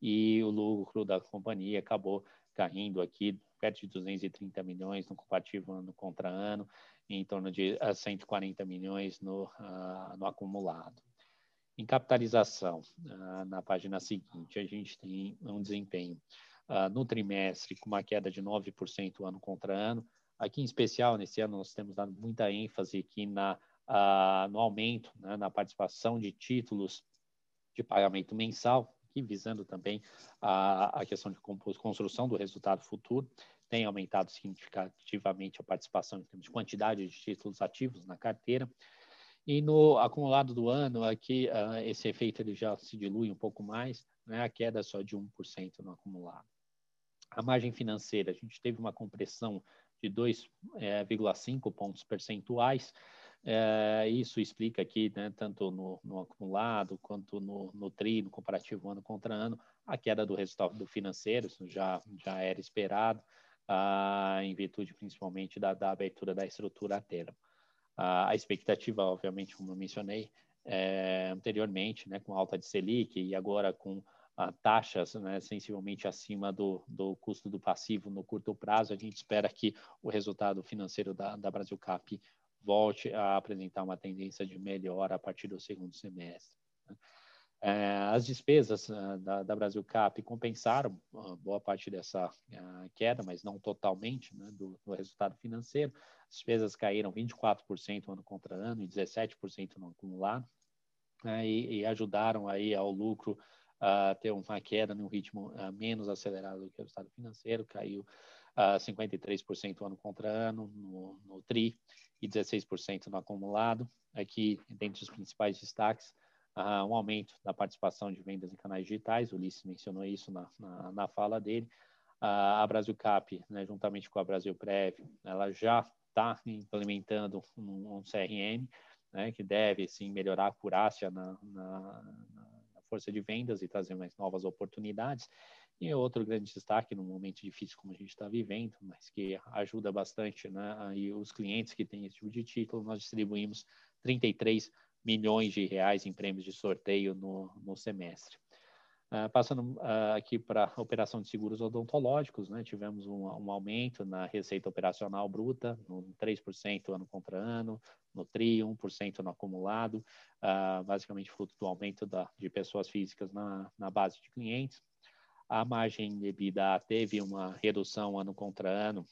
e o lucro da companhia acabou caindo aqui perto de 230 milhões no comparativo ano contra ano, em torno de 140 ah, milhões no, uh, no acumulado. Em capitalização, uh, na página seguinte, a gente tem um desempenho uh, no trimestre com uma queda de 9% ano contra ano. Aqui, em especial, nesse ano, nós temos dado muita ênfase aqui na, no aumento, né, na participação de títulos de pagamento mensal, aqui visando também a, a questão de construção do resultado futuro tem aumentado significativamente a participação em termos de quantidade de títulos ativos na carteira. E no acumulado do ano, aqui uh, esse efeito ele já se dilui um pouco mais, né? a queda só de 1% no acumulado. A margem financeira, a gente teve uma compressão de 2,5 é, pontos percentuais. É, isso explica aqui, né, tanto no, no, acumulado quanto no, no TRI, no comparativo ano contra ano, a queda do resultado financeiro, isso já, já era esperado ah, em virtude principalmente da, da, abertura da estrutura termo. Ah, a expectativa, obviamente, como eu mencionei é, anteriormente, né, com alta de Selic e agora com ah, taxas né, sensivelmente acima do, do custo do passivo no curto prazo, a gente espera que o resultado financeiro da, da Brasil Cap volte a apresentar uma tendência de melhora a partir do segundo semestre. Né. É, as despesas uh, da, da, Brasil Cap compensaram uh, boa parte dessa uh, queda, mas não totalmente, né, do, do, resultado financeiro. As despesas caíram 24% ano contra ano e 17% no acumulado, né, e, e, ajudaram aí ao lucro a ter uma queda num ritmo menos acelerado do que o resultado financeiro, caiu uh, 53% ano contra ano no, no TRI e 16% no acumulado. Aqui, dentre os principais destaques, uh, um aumento da participação de vendas em canais digitais, o Ulisses mencionou isso na, na, na fala dele. Uh, a Brasil Cap, né, juntamente com a Brasil Prev, ela já está implementando um, um CRM, né, que deve sim melhorar a acurácia na, na, na, força de vendas e trazer mais novas oportunidades. E outro grande destaque num momento difícil como a gente está vivendo, mas que ajuda bastante né, aí os clientes que têm esse tipo de título, nós distribuímos 33 milhões de reais em prêmios de sorteio no, no semestre. Uh, passando uh, aqui para a operação de seguros odontológicos, né, tivemos um, um, aumento na receita operacional bruta, no 3% ano contra ano, no TRI, 1% no acumulado, uh, basicamente fruto do aumento da, de pessoas físicas na, na base de clientes. A margem de EBITDA teve uma redução ano contra ano,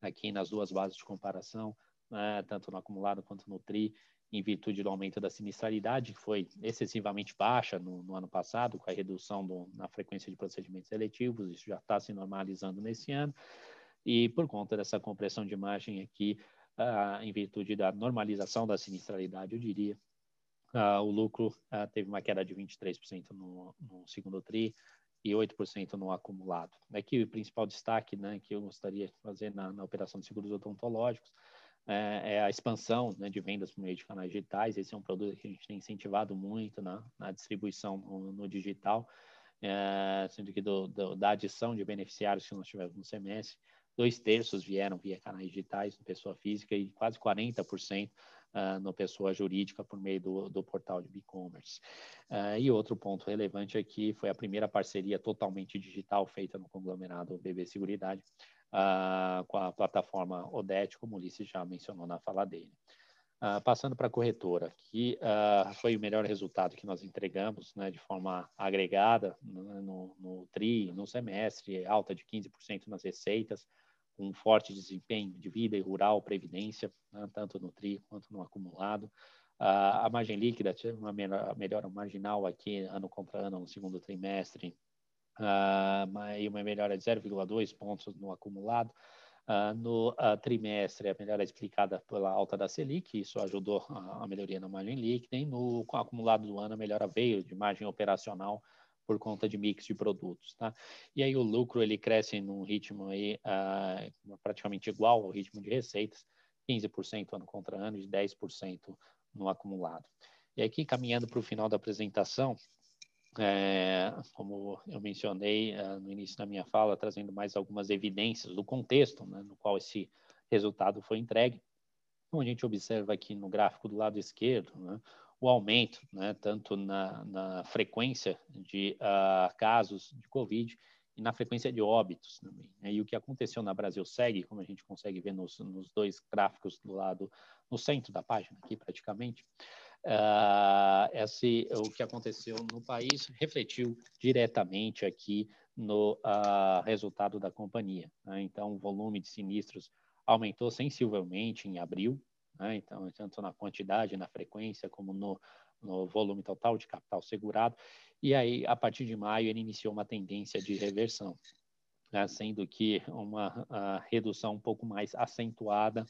aqui nas duas bases de comparação, né, tanto no acumulado quanto no TRI, em virtude do aumento da sinistralidade, que foi excessivamente baixa no, no ano passado, com a redução do, na frequência de procedimentos eletivos, isso já está se normalizando nesse ano, e por conta dessa compressão de margem aqui, uh, em virtude da normalização da sinistralidade, eu diria, uh, o lucro uh, teve uma queda de 23% no, no segundo TRI, e 8% no acumulado. Aqui o principal destaque né, que eu gostaria de fazer na, na operação de seguros odontológicos é, é a expansão né, de vendas por meio de canais digitais. Esse é um produto que a gente tem incentivado muito na, na distribuição no, no digital, é, sendo que do, do, da adição de beneficiários que nós tivemos no semestre, dois terços vieram via canais digitais, no pessoa física, e quase 40% uh, no pessoa jurídica por meio do, do portal de e-commerce. Uh, e outro ponto relevante aqui foi a primeira parceria totalmente digital feita no conglomerado BB Seguridade, uh, com a plataforma Odet, como o Ulisses já mencionou na fala dele. Uh, passando para a corretora, que uh, foi o melhor resultado que nós entregamos né, de forma agregada né, no, no, TRI, no semestre, alta de 15% nas receitas, um forte desempenho de vida e rural, previdência, né, tanto no TRI quanto no acumulado. Uh, a margem líquida teve uma melhora marginal aqui, ano contra ano, no segundo trimestre, uh, uma melhora de 0,2 pontos no acumulado. Uh, no uh, trimestre, a melhora é explicada pela alta da Selic, isso ajudou a, a melhoria na margem líquida, e no acumulado do ano, a melhora veio de margem operacional por conta de mix de produtos, tá? E aí o lucro, ele cresce num ritmo aí uh, praticamente igual ao ritmo de receitas, 15% ano contra ano e 10% no acumulado. E aqui, caminhando para o final da apresentação, é, como eu mencionei uh, no início da minha fala, trazendo mais algumas evidências do contexto né, no qual esse resultado foi entregue. Como a gente observa aqui no gráfico do lado esquerdo, né, o aumento, né, tanto na, na, frequência de uh, casos de Covid e na frequência de óbitos também. Né, e o que aconteceu na Brasil segue, como a gente consegue ver nos, nos dois gráficos do lado, no centro da página aqui praticamente, Uh, esse, o que aconteceu no país refletiu diretamente aqui no uh, resultado da companhia. Né? Então, o volume de sinistros aumentou sensivelmente em abril, né? então, tanto na quantidade, na frequência, como no, no volume total de capital segurado. E aí, a partir de maio, ele iniciou uma tendência de reversão, né? sendo que uma redução um pouco mais acentuada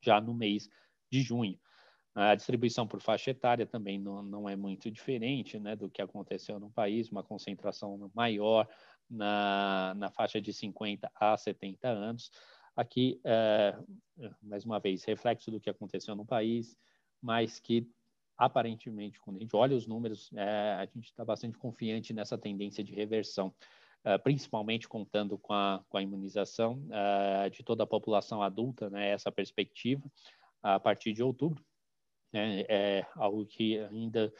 já no mês de junho. A distribuição por faixa etária também não, não é muito diferente né, do que aconteceu no país, uma concentração maior na, na faixa de 50 a 70 anos. Aqui, é, mais uma vez, reflexo do que aconteceu no país, mas que aparentemente, quando a gente olha os números, é, a gente está bastante confiante nessa tendência de reversão, é, principalmente contando com a, com a imunização é, de toda a população adulta, né, essa perspectiva, a partir de outubro né? É algo que ainda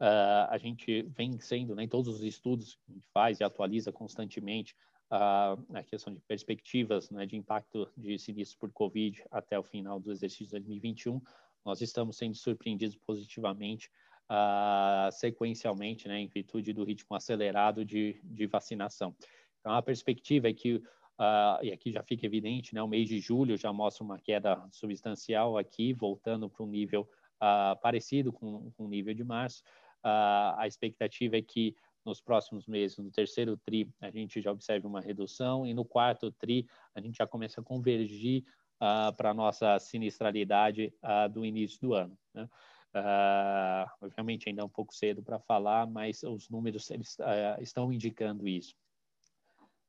uh, a gente vem sendo, né, em todos os estudos que a gente faz e atualiza constantemente uh, a questão de perspectivas né, de impacto de sinistros por Covid até o final do exercício 2021, nós estamos sendo surpreendidos positivamente uh, sequencialmente, né, em virtude do ritmo acelerado de, de vacinação. Então, a perspectiva é que Uh, e aqui já fica evidente, né, o mês de julho já mostra uma queda substancial aqui, voltando para um nível uh, parecido com, com o nível de março. Uh, a expectativa é que nos próximos meses, no terceiro TRI, a gente já observe uma redução, e no quarto TRI, a gente já começa a convergir uh, para a nossa sinistralidade uh, do início do ano. Né? Obviamente ainda é um pouco cedo para falar, mas os números eles, estão indicando isso.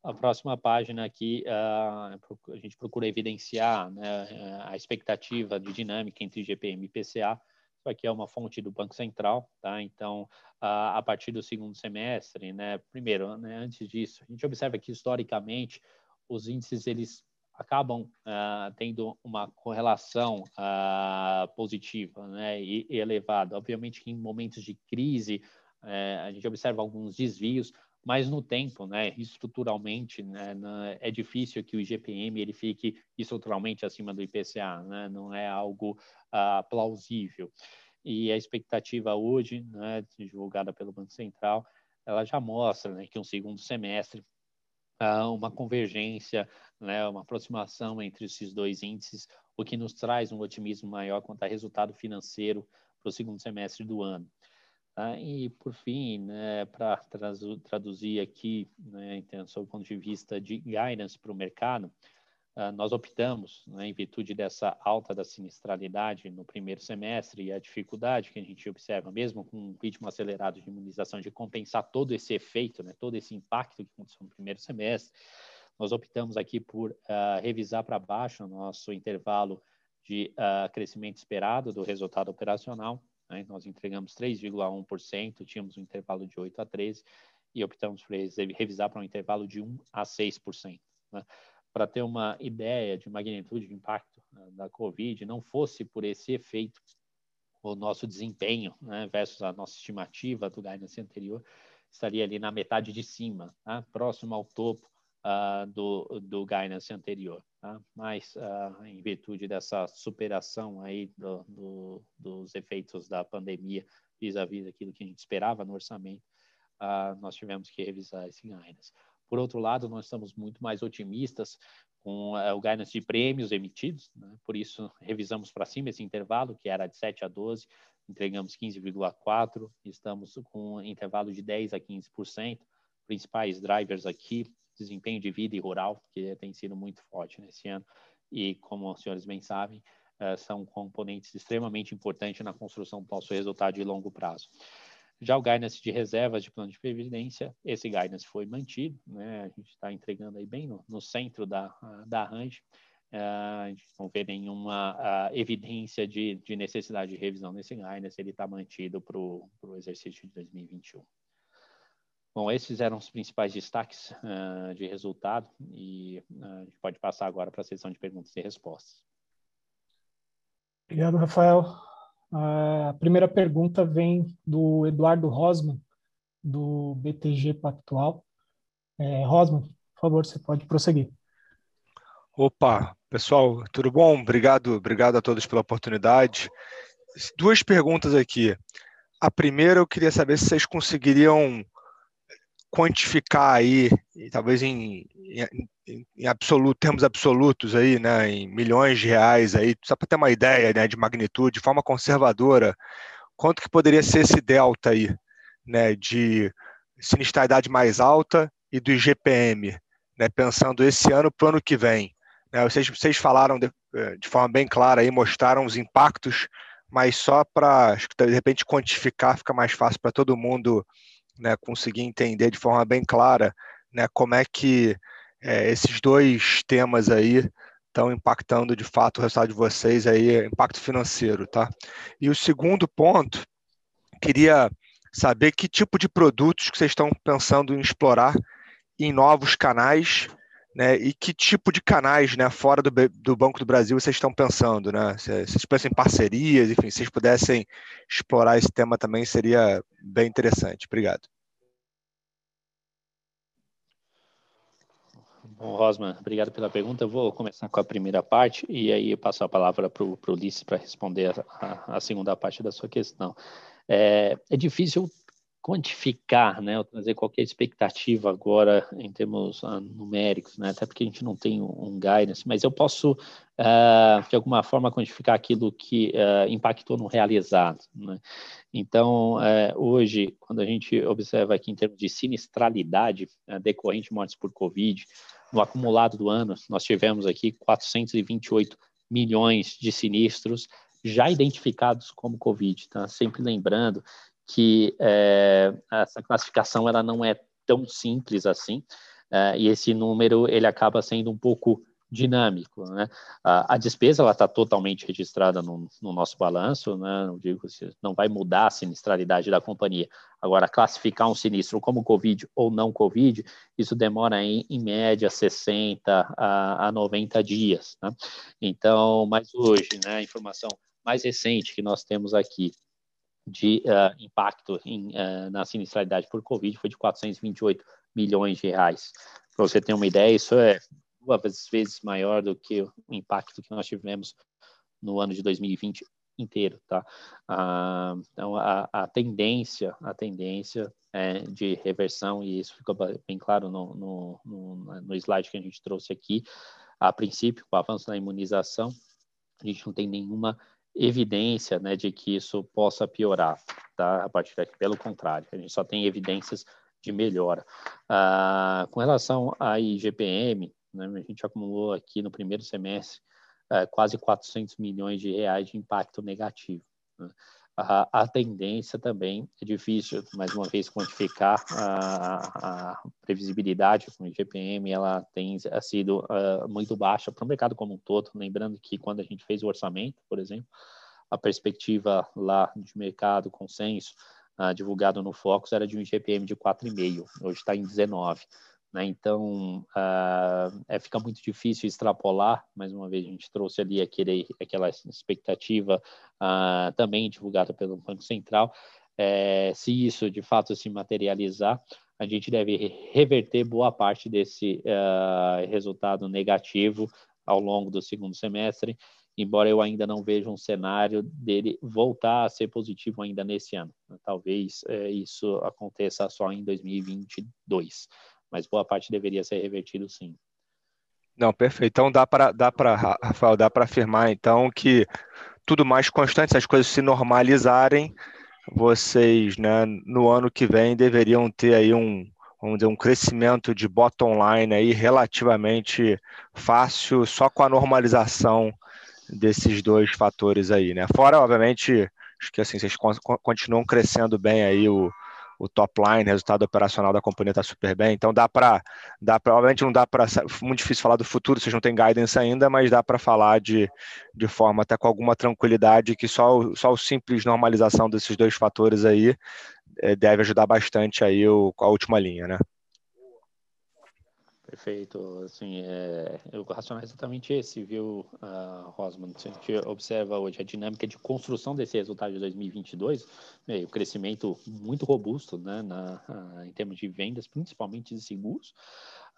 A próxima página aqui, uh, a gente procura evidenciar né, a expectativa de dinâmica entre GPM e PCA. Isso aqui é uma fonte do Banco Central, tá? Então, uh, a partir do segundo semestre, né, primeiro, né, antes disso, a gente observa que historicamente os índices eles acabam uh, tendo uma correlação uh, positiva né, e, elevada. Obviamente em momentos de crise uh, a gente observa alguns desvios, mas no tempo, né, estruturalmente, né, é difícil que o IGPM ele fique estruturalmente acima do IPCA, né, não é algo uh, plausível. E a expectativa hoje, né, divulgada pelo Banco Central, ela já mostra né, que um segundo semestre uh, uma convergência, né, uma aproximação entre esses dois índices, o que nos traz um otimismo maior quanto a resultado financeiro para o segundo semestre do ano. Ah, e, por fim, né, para traduzir aqui, né, então, sob o ponto de vista de guidance para o mercado, ah, nós optamos, né, em virtude dessa alta da sinistralidade no primeiro semestre e a dificuldade que a gente observa, mesmo com um ritmo acelerado de imunização, de compensar todo esse efeito, né, todo esse impacto que aconteceu no primeiro semestre, nós optamos aqui por uh, revisar para baixo o nosso intervalo de uh, crescimento esperado do resultado operacional né? Nós entregamos 3,1%, tínhamos um intervalo de 8 a 13 e optamos por revisar para um intervalo de 1 a 6%. Né? Para ter uma ideia de magnitude de impacto né, da Covid, não fosse por esse efeito, o nosso desempenho né, versus a nossa estimativa do guidance anterior estaria ali na metade de cima, tá? próximo ao topo uh, do, do guidance anterior. Tá? Mas, uh, em virtude dessa superação aí do, do, dos efeitos da pandemia vis-à-vis -vis aquilo que a gente esperava no orçamento, uh, nós tivemos que revisar esse guidance. Por outro lado, nós estamos muito mais otimistas com uh, o guidance de prêmios emitidos, né? por isso revisamos para cima esse intervalo, que era de 7 a 12, entregamos 15,4%, estamos com um intervalo de 10 a 15%. Principais drivers aqui, desempenho de vida e rural, que tem sido muito forte nesse ano, e como os senhores bem sabem, uh, são componentes extremamente importantes na construção do nosso resultado de longo prazo. Já o guidance de reservas de plano de previdência, esse guidance foi mantido, né? a gente está entregando aí bem no, no centro da, da range, uh, a gente não vê nenhuma uh, evidência de, de, necessidade de revisão desse guidance, ele está mantido para o exercício de 2021. Bom, esses eram os principais destaques uh, de resultado e a gente pode passar agora para a sessão de perguntas e respostas. Obrigado, Rafael. A primeira pergunta vem do Eduardo Rosman, do BTG Pactual. É, Rosman, por favor, você pode prosseguir. Opa, pessoal, tudo bom? Obrigado, obrigado a todos pela oportunidade. Duas perguntas aqui. A primeira, eu queria saber se vocês conseguiriam quantificar aí, talvez em, em, em absoluto, termos absolutos aí, né, em milhões de reais aí, só para ter uma ideia, né, de magnitude, de forma conservadora, quanto que poderia ser esse delta aí, né, de sinistralidade mais alta e do IGPM, né, pensando esse ano para o ano que vem. Né? Vocês, vocês falaram de, eh, de, forma bem clara aí, mostraram os impactos, mas só para, de repente, quantificar, fica mais fácil para todo mundo né, conseguir entender de forma bem clara né, como é que é, esses dois temas aí estão impactando de fato o resultado de vocês aí, impacto financeiro, tá? E o segundo ponto, queria saber que tipo de produtos que vocês estão pensando em explorar em novos canais né, e que tipo de canais né, fora do, do Banco do Brasil vocês estão pensando? Né? Vocês pensam em parcerias, enfim, se vocês pudessem explorar esse tema também seria bem interessante. Obrigado. Bom, Rosman, obrigado pela pergunta. Eu vou começar com a primeira parte e aí eu passo a palavra para o Ulisses para responder a, a, a, segunda parte da sua questão. É, é difícil quantificar, né, ou trazer qualquer expectativa agora em termos uh, numéricos, né, até porque a gente não tem um, guidance, mas eu posso, uh, de alguma forma, quantificar aquilo que uh, impactou no realizado. Né? Então, eh, hoje, quando a gente observa aqui em termos de sinistralidade decorrente de mortes por Covid, no acumulado do ano, nós tivemos aqui 428 milhões de sinistros já identificados como Covid, tá? Sempre lembrando que é, essa classificação ela não é tão simples assim, é, e esse número ele acaba sendo um pouco dinâmico, né? A, a despesa ela está totalmente registrada no, no, nosso balanço, né? Não digo não vai mudar a sinistralidade da companhia. Agora classificar um sinistro como COVID ou não COVID, isso demora em, em média 60 a, a 90 dias, né? Então, mas hoje, né? A informação mais recente que nós temos aqui de uh, impacto em, uh, na sinistralidade por Covid foi de 428 milhões de reais. Para você ter uma ideia, isso é duas vezes maior do que o impacto que nós tivemos no ano de 2020 inteiro, tá? Uh, então a, a, tendência, a tendência é de reversão e isso ficou bem claro no, no, no, no slide que a gente trouxe aqui. A princípio, com o avanço da imunização, a gente não tem nenhuma evidência né, de que isso possa piorar, tá? A partir daqui, pelo contrário, a gente só tem evidências de melhora. Ah, com relação à IGPM, né, a gente acumulou aqui no primeiro semestre ah, quase 400 milhões de reais de impacto negativo. Né? A, a, tendência também é difícil, mais uma vez, quantificar a, a previsibilidade com o IGPM, ela tem sido uh, muito baixa para o mercado como um todo. Lembrando que quando a gente fez o orçamento, por exemplo, a perspectiva lá de mercado, consenso, uh, divulgado no Focus, era de um IGPM de 4,5, hoje está em 19. Né? Então, uh, é, fica muito difícil extrapolar. Mais uma vez, a gente trouxe ali aquele, aquela expectativa uh, também divulgada pelo Banco Central. É, se isso de fato se materializar, a gente deve reverter boa parte desse uh, resultado negativo ao longo do segundo semestre, embora eu ainda não veja um cenário dele voltar a ser positivo ainda nesse ano. Talvez é, isso aconteça só em 2022 mas boa parte deveria ser revertido sim. Não, perfeito. Então dá para dá para Rafael, dá para afirmar então que tudo mais constante, se as coisas se normalizarem, vocês, né, no ano que vem deveriam ter aí um vamos dizer, um crescimento de bottom line aí relativamente fácil, só com a normalização desses dois fatores aí, né? Fora, obviamente, acho que assim, vocês continuam crescendo bem aí o, o top line, resultado operacional da companhia está super bem. Então dá para, dá pra, obviamente não dá para, muito difícil falar do futuro, vocês não têm guidance ainda, mas dá para falar de, de forma até com alguma tranquilidade que só, só o simples normalização desses dois fatores aí é, deve ajudar bastante aí o, a última linha, né? Perfeito. Assim, é, o racional é exatamente esse, viu, uh, Rosman? Se a gente observa hoje a dinâmica de construção desse resultado de 2022, é, o crescimento muito robusto né, na, uh, em termos de vendas, principalmente de seguros.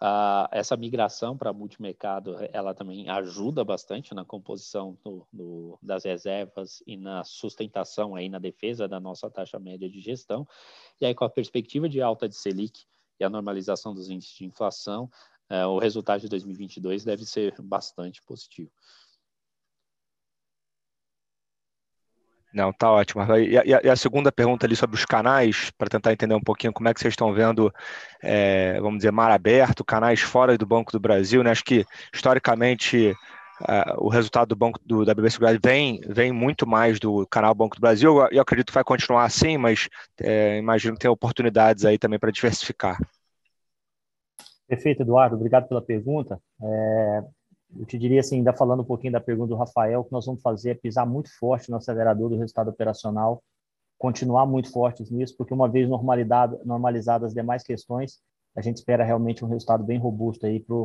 Uh, essa migração para multimercado, ela também ajuda bastante na composição do, do, das reservas e na sustentação aí na defesa da nossa taxa média de gestão. E aí, com a perspectiva de alta de Selic, e a normalização dos índices de inflação, é, o resultado de 2022 deve ser bastante positivo. Não, tá ótimo. E a, e a, segunda pergunta ali sobre os canais, para tentar entender um pouquinho como é que vocês estão vendo, é, vamos dizer, mar aberto, canais fora do Banco do Brasil, né? Acho que historicamente Uh, o resultado do banco do, da BB Seguridade vem, vem muito mais do canal Banco do Brasil. Eu, eu acredito que vai continuar assim, mas é, imagino que tem oportunidades aí também para diversificar. Perfeito, Eduardo. Obrigado pela pergunta. É, eu te diria assim, ainda falando um pouquinho da pergunta do Rafael, o que nós vamos fazer é pisar muito forte no acelerador do resultado operacional, continuar muito fortes nisso, porque uma vez normalizadas as demais questões, a gente espera realmente um resultado bem robusto aí para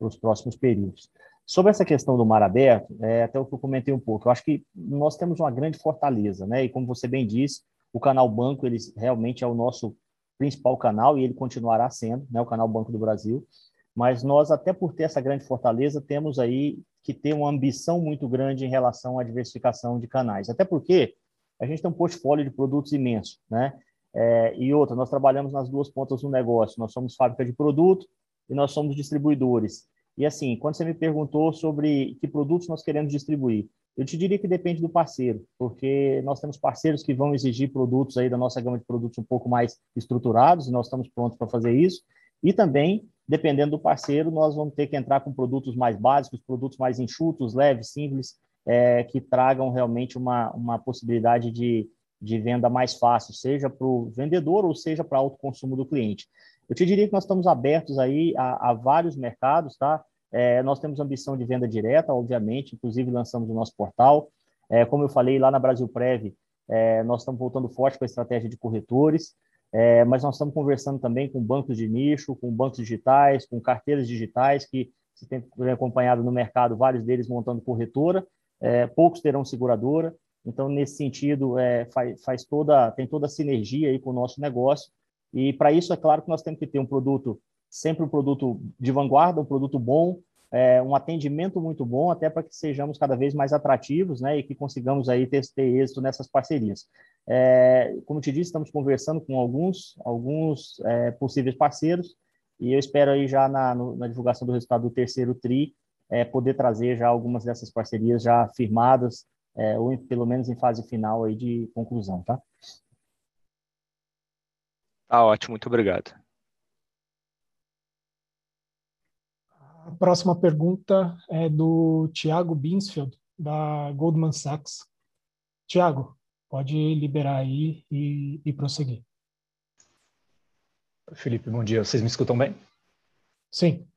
os próximos períodos. Sobre essa questão do mar aberto, é, até o que eu comentei um pouco, eu acho que nós temos uma grande fortaleza, né? E como você bem disse, o canal Banco ele realmente é o nosso principal canal e ele continuará sendo, né? O canal Banco do Brasil. Mas nós, até por ter essa grande fortaleza, temos aí que ter uma ambição muito grande em relação à diversificação de canais. Até porque a gente tem um portfólio de produtos imenso, né? É, e outra, nós trabalhamos nas duas pontas do negócio. Nós somos fábrica de produto e nós somos distribuidores. E assim, quando você me perguntou sobre que produtos nós queremos distribuir, eu te diria que depende do parceiro, porque nós temos parceiros que vão exigir produtos aí da nossa gama de produtos um pouco mais estruturados, e nós estamos prontos para fazer isso. E também, dependendo do parceiro, nós vamos ter que entrar com produtos mais básicos, produtos mais enxutos, leves, simples, é, que tragam realmente uma, uma possibilidade de, de venda mais fácil, seja para o vendedor ou seja para o consumo do cliente. Eu te diria que nós estamos abertos aí a, a vários mercados, tá? É, nós temos ambição de venda direta, obviamente, inclusive lançamos o nosso portal. É, como eu falei lá na Brasil Prev, é, nós estamos voltando forte com a estratégia de corretores, é, mas nós estamos conversando também com bancos de nicho, com bancos digitais, com carteiras digitais, que você tem acompanhado no mercado, vários deles montando corretora, é, poucos terão seguradora. Então, nesse sentido, é, faz, faz toda, tem toda a sinergia aí com o nosso negócio e para isso, é claro que nós temos que ter um produto, sempre um produto de vanguarda, um produto bom, é, um atendimento muito bom, até para que sejamos cada vez mais atrativos né, e que consigamos aí ter, ter êxito nessas parcerias. É, como te disse, estamos conversando com alguns, alguns é, possíveis parceiros e eu espero aí já na, no, na divulgação do resultado do terceiro TRI é, poder trazer já algumas dessas parcerias já firmadas é, ou em, pelo menos em fase final aí de conclusão, tá? Tá ótimo, muito obrigado. A próxima pergunta é do Tiago Binsfeld, da Goldman Sachs. Tiago, pode liberar aí e, e prosseguir. Felipe, bom dia. Vocês me escutam bem? Sim.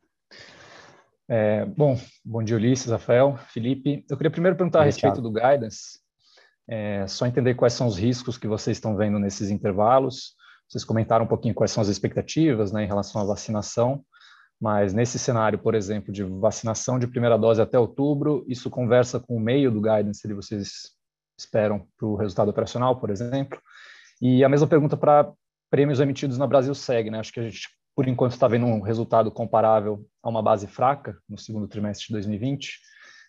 É, bom, bom dia, Ulisses, Rafael, Felipe. Eu queria primeiro perguntar a respeito Thiago. do guidance, é, só entender quais são os riscos que vocês estão vendo nesses intervalos, vocês comentaram um pouquinho quais são as expectativas né, em relação à vacinação, mas nesse cenário, por exemplo, de vacinação de primeira dose até outubro, isso conversa com o meio do guidance que vocês esperam para o resultado operacional, por exemplo. E a mesma pergunta para prêmios emitidos na Brasil segue, né? Acho que a gente, por enquanto, está vendo um resultado comparável a uma base fraca no segundo trimestre de 2020.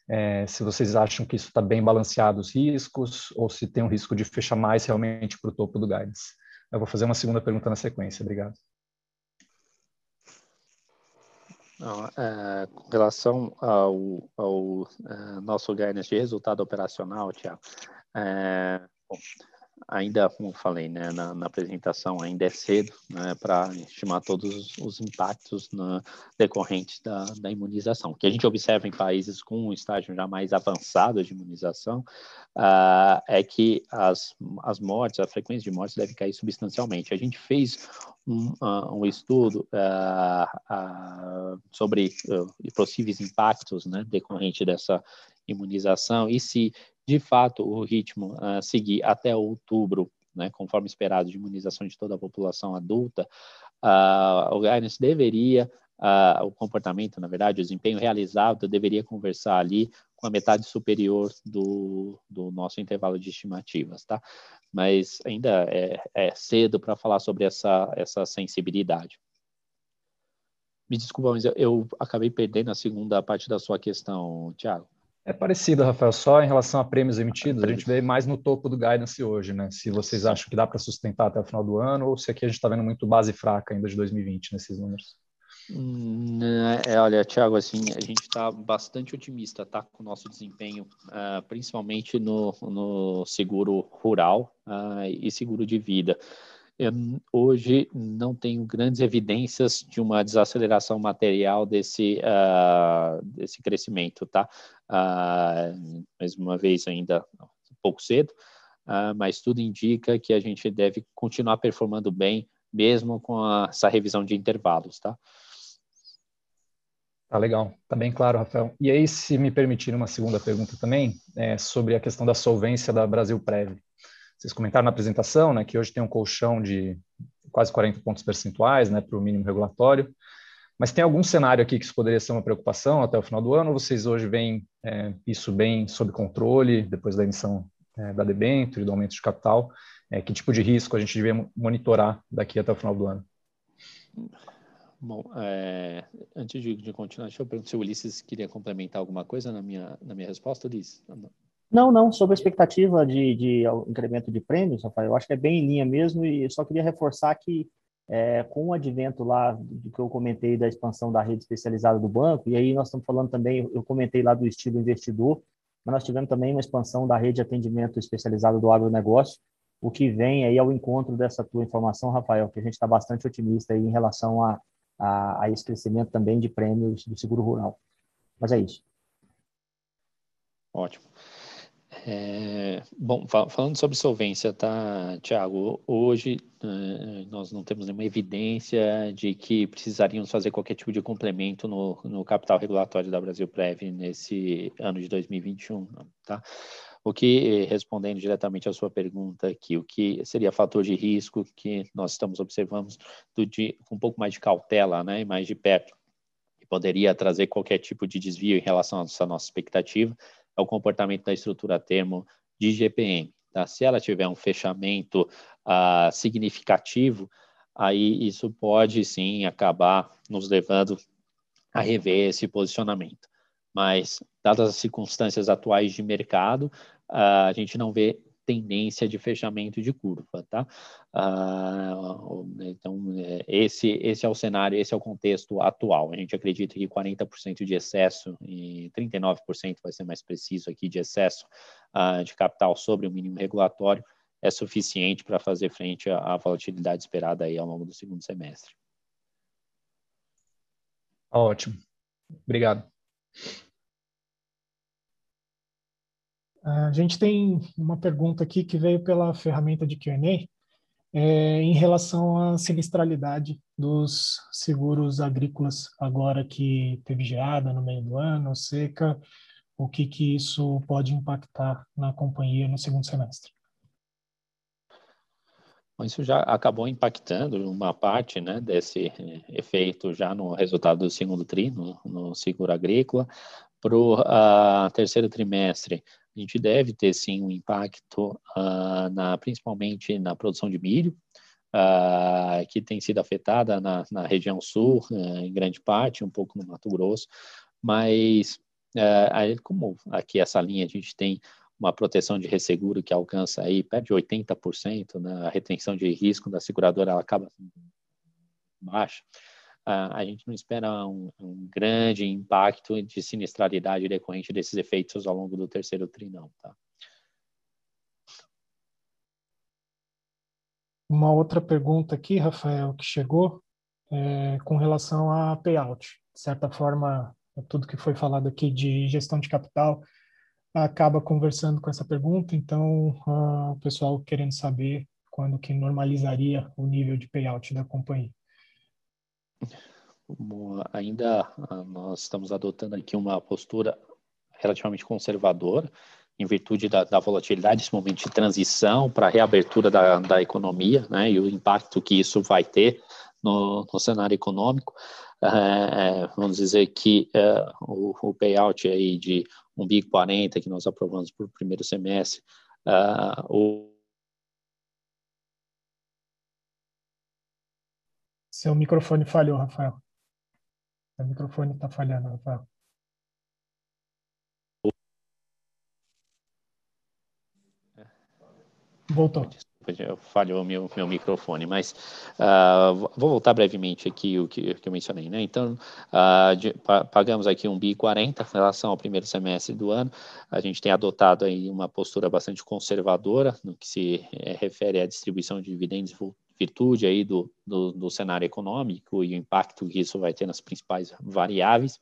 É, se vocês acham que isso está bem balanceado os riscos, ou se tem um risco de fechar mais realmente para o topo do guidance. Eu vou fazer uma segunda pergunta na sequência. Obrigado. Não, é, com relação ao, ao é, nosso guidance de resultado operacional, Tiago, é, ainda, como falei né, na, na, apresentação, ainda é cedo né, para estimar todos os impactos na, decorrentes da, da, imunização. O que a gente observa em países com um estágio já mais avançado de imunização uh, é que as, as mortes, a frequência de mortes deve cair substancialmente. A gente fez um, uh, um estudo uh, sobre possíveis impactos né, decorrentes dessa imunização e se de fato o ritmo uh, seguir até outubro, né, conforme esperado de imunização de toda a população adulta, uh, o guidance deveria, uh, o comportamento, na verdade, o desempenho realizado deveria conversar ali com a metade superior do, do nosso intervalo de estimativas, tá? Mas ainda é, é cedo para falar sobre essa, essa sensibilidade. Me desculpa, mas eu, eu acabei perdendo a segunda parte da sua questão, Tiago. É parecido, Rafael, só em relação a prêmios emitidos, a gente vê mais no topo do guidance hoje, né? Se vocês acham que dá para sustentar até o final do ano, ou se aqui a gente está vendo muito base fraca ainda de 2020 nesses números. Hum, é, olha, Thiago, assim, a gente está bastante otimista, tá, com o nosso desempenho, uh, principalmente no, no seguro rural uh, e seguro de vida. Hoje não tenho grandes evidências de uma desaceleração material desse, uh, desse crescimento, tá? Uh, mais uma vez, ainda um pouco cedo, uh, mas tudo indica que a gente deve continuar performando bem, mesmo com a, essa revisão de intervalos, tá? Tá legal, tá bem claro, Rafael. E aí, se me permitir uma segunda pergunta também, é sobre a questão da solvência da Brasil Prev. Vocês comentaram na apresentação, né, que hoje tem um colchão de quase 40 pontos percentuais, né, para o mínimo regulatório. Mas tem algum cenário aqui que isso poderia ser uma preocupação até o final do ano? Ou vocês hoje veem é, isso bem sob controle depois da emissão é, da debênture, do aumento de capital? É, que tipo de risco a gente devia monitorar daqui até o final do ano? Bom, é, antes de, de, continuar, deixa eu perguntar se o Ulisses queria complementar alguma coisa na minha, na minha resposta, Ulisses. Não, não, sobre a expectativa de, de incremento de prêmios, Rafael, eu acho que é bem em linha mesmo e só queria reforçar que é, com o advento lá do que eu comentei da expansão da rede especializada do banco, e aí nós estamos falando também, eu comentei lá do estilo investidor, mas nós tivemos também uma expansão da rede de atendimento especializado do agronegócio, o que vem aí ao encontro dessa tua informação, Rafael, que a gente está bastante otimista aí em relação a, a, a esse crescimento também de prêmios do seguro rural. Mas é isso. Ótimo. É, bom, falando sobre solvência, tá, Tiago? Hoje é, nós não temos nenhuma evidência de que precisaríamos fazer qualquer tipo de complemento no, no capital regulatório da Brasil Prev nesse ano de 2021, tá? O que, respondendo diretamente à sua pergunta aqui, o que seria fator de risco que nós estamos observando do, de, com um pouco mais de cautela né, e mais de perto, que poderia trazer qualquer tipo de desvio em relação à nossa expectativa, é o comportamento da estrutura termo de GPM. Tá? Se ela tiver um fechamento uh, significativo, aí isso pode sim acabar nos levando a rever esse posicionamento. Mas, dadas as circunstâncias atuais de mercado, uh, a gente não vê tendência de fechamento de curva, tá? Uh, então, é, esse, esse é o cenário, esse é o contexto atual. A gente acredita que 40% de excesso e 39% vai ser mais preciso aqui de excesso uh, de capital sobre o mínimo regulatório é suficiente para fazer frente à, à volatilidade esperada aí ao longo do segundo semestre. Ótimo. Obrigado. A gente tem uma pergunta aqui que veio pela ferramenta de Q&A é, em relação à sinistralidade dos seguros agrícolas agora que teve geada no meio do ano, seca, o que que isso pode impactar na companhia no segundo semestre? Isso já acabou impactando uma parte né, desse eh, efeito já no resultado do segundo tri, no, no seguro agrícola. Para o uh, terceiro trimestre, a gente deve ter sim um impacto, uh, na, principalmente na produção de milho, uh, que tem sido afetada na, na região sul, uh, em grande parte, um pouco no Mato Grosso, mas aí, como aqui essa linha a gente tem uma proteção de resseguro que alcança aí perto de 80%, né, a retenção de risco da seguradora ela acaba baixa, a gente não espera um, um, grande impacto de sinistralidade decorrente desses efeitos ao longo do terceiro tri, não, tá? Uma outra pergunta aqui, Rafael, que chegou é, com relação a payout. De certa forma, tudo que foi falado aqui de gestão de capital acaba conversando com essa pergunta, então uh, o pessoal querendo saber quando que normalizaria o nível de payout da companhia. Ainda uh, nós estamos adotando aqui uma postura relativamente conservadora, em virtude da, da volatilidade, desse momento de transição para a reabertura da, da economia, né, e o impacto que isso vai ter no, no cenário econômico. É, vamos dizer que é, o, o, payout aí de um BIC 40 que nós aprovamos para o primeiro semestre, uh, o Seu microfone falhou, Rafael. Seu microfone está falhando, Rafael. Voltou. Falhou meu, meu microfone, mas uh, vou voltar brevemente aqui o que, que eu mencionei, né? Então, uh, de, pa, pagamos aqui um BI 40 em relação ao primeiro semestre do ano. A gente tem adotado aí uma postura bastante conservadora no que se é, refere à distribuição de dividendos virtude aí do, do, do, cenário econômico e o impacto que isso vai ter nas principais variáveis.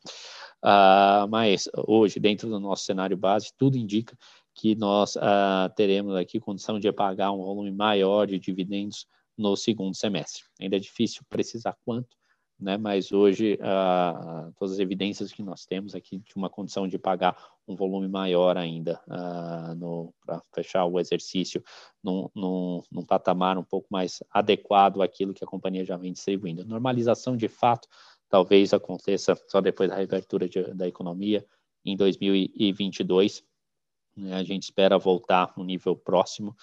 Uh, mas hoje, dentro do nosso cenário base, tudo indica que nós uh, teremos aqui condição de pagar um volume maior de dividendos no segundo semestre. Ainda é difícil precisar quanto, né? mas hoje uh, todas as evidências que nós temos aqui de uma condição de pagar um volume maior ainda uh, para fechar o exercício num, num, num, patamar um pouco mais adequado àquilo que a companhia já vem distribuindo. Normalização de fato talvez aconteça só depois da reabertura de, da economia em 2022, né? A gente espera voltar no nível próximo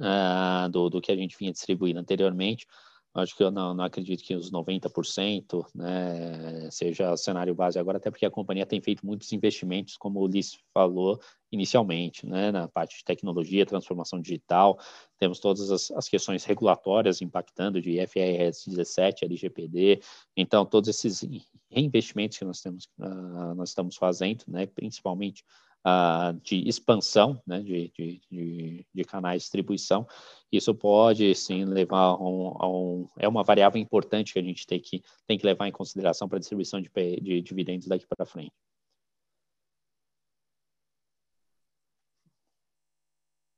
uh, do, do que a gente vinha distribuindo anteriormente. Acho que eu não, não acredito que os 90% né, seja o cenário base agora, até porque a companhia tem feito muitos investimentos, como o Ulisses falou inicialmente, né, na parte de tecnologia, transformação digital. Temos todas as, as questões regulatórias impactando de IFRS 17, LGPD. Então, todos esses reinvestimentos que nós, temos, uh, nós estamos fazendo, né, principalmente uh, de expansão né, de, de, de, de, canais de distribuição, isso pode sim levar a um, a um, é uma variável importante que a gente tem que, tem que levar em consideração para a distribuição de, de dividendos daqui para frente.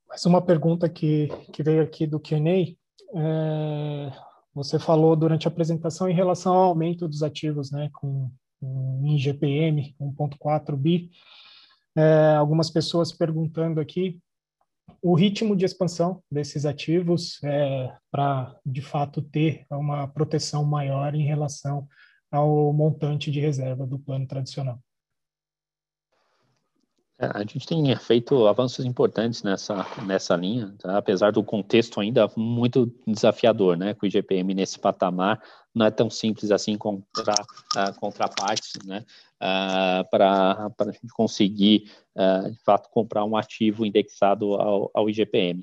Mais uma pergunta que, que veio aqui do Q&A. É, você falou durante a apresentação em relação ao aumento dos ativos, né, com, com IGPM 1.4 bi é, algumas pessoas perguntando aqui o ritmo de expansão desses ativos é, para, de fato, ter uma proteção maior em relação ao montante de reserva do plano tradicional. É, a gente tem feito avanços importantes nessa, nessa linha, tá? apesar do contexto ainda muito desafiador, né? Com o IGPM nesse patamar, não é tão simples assim encontrar uh, contrapartes, né? Uh, para a gente conseguir, uh, de fato, comprar um ativo indexado ao, ao IGPM.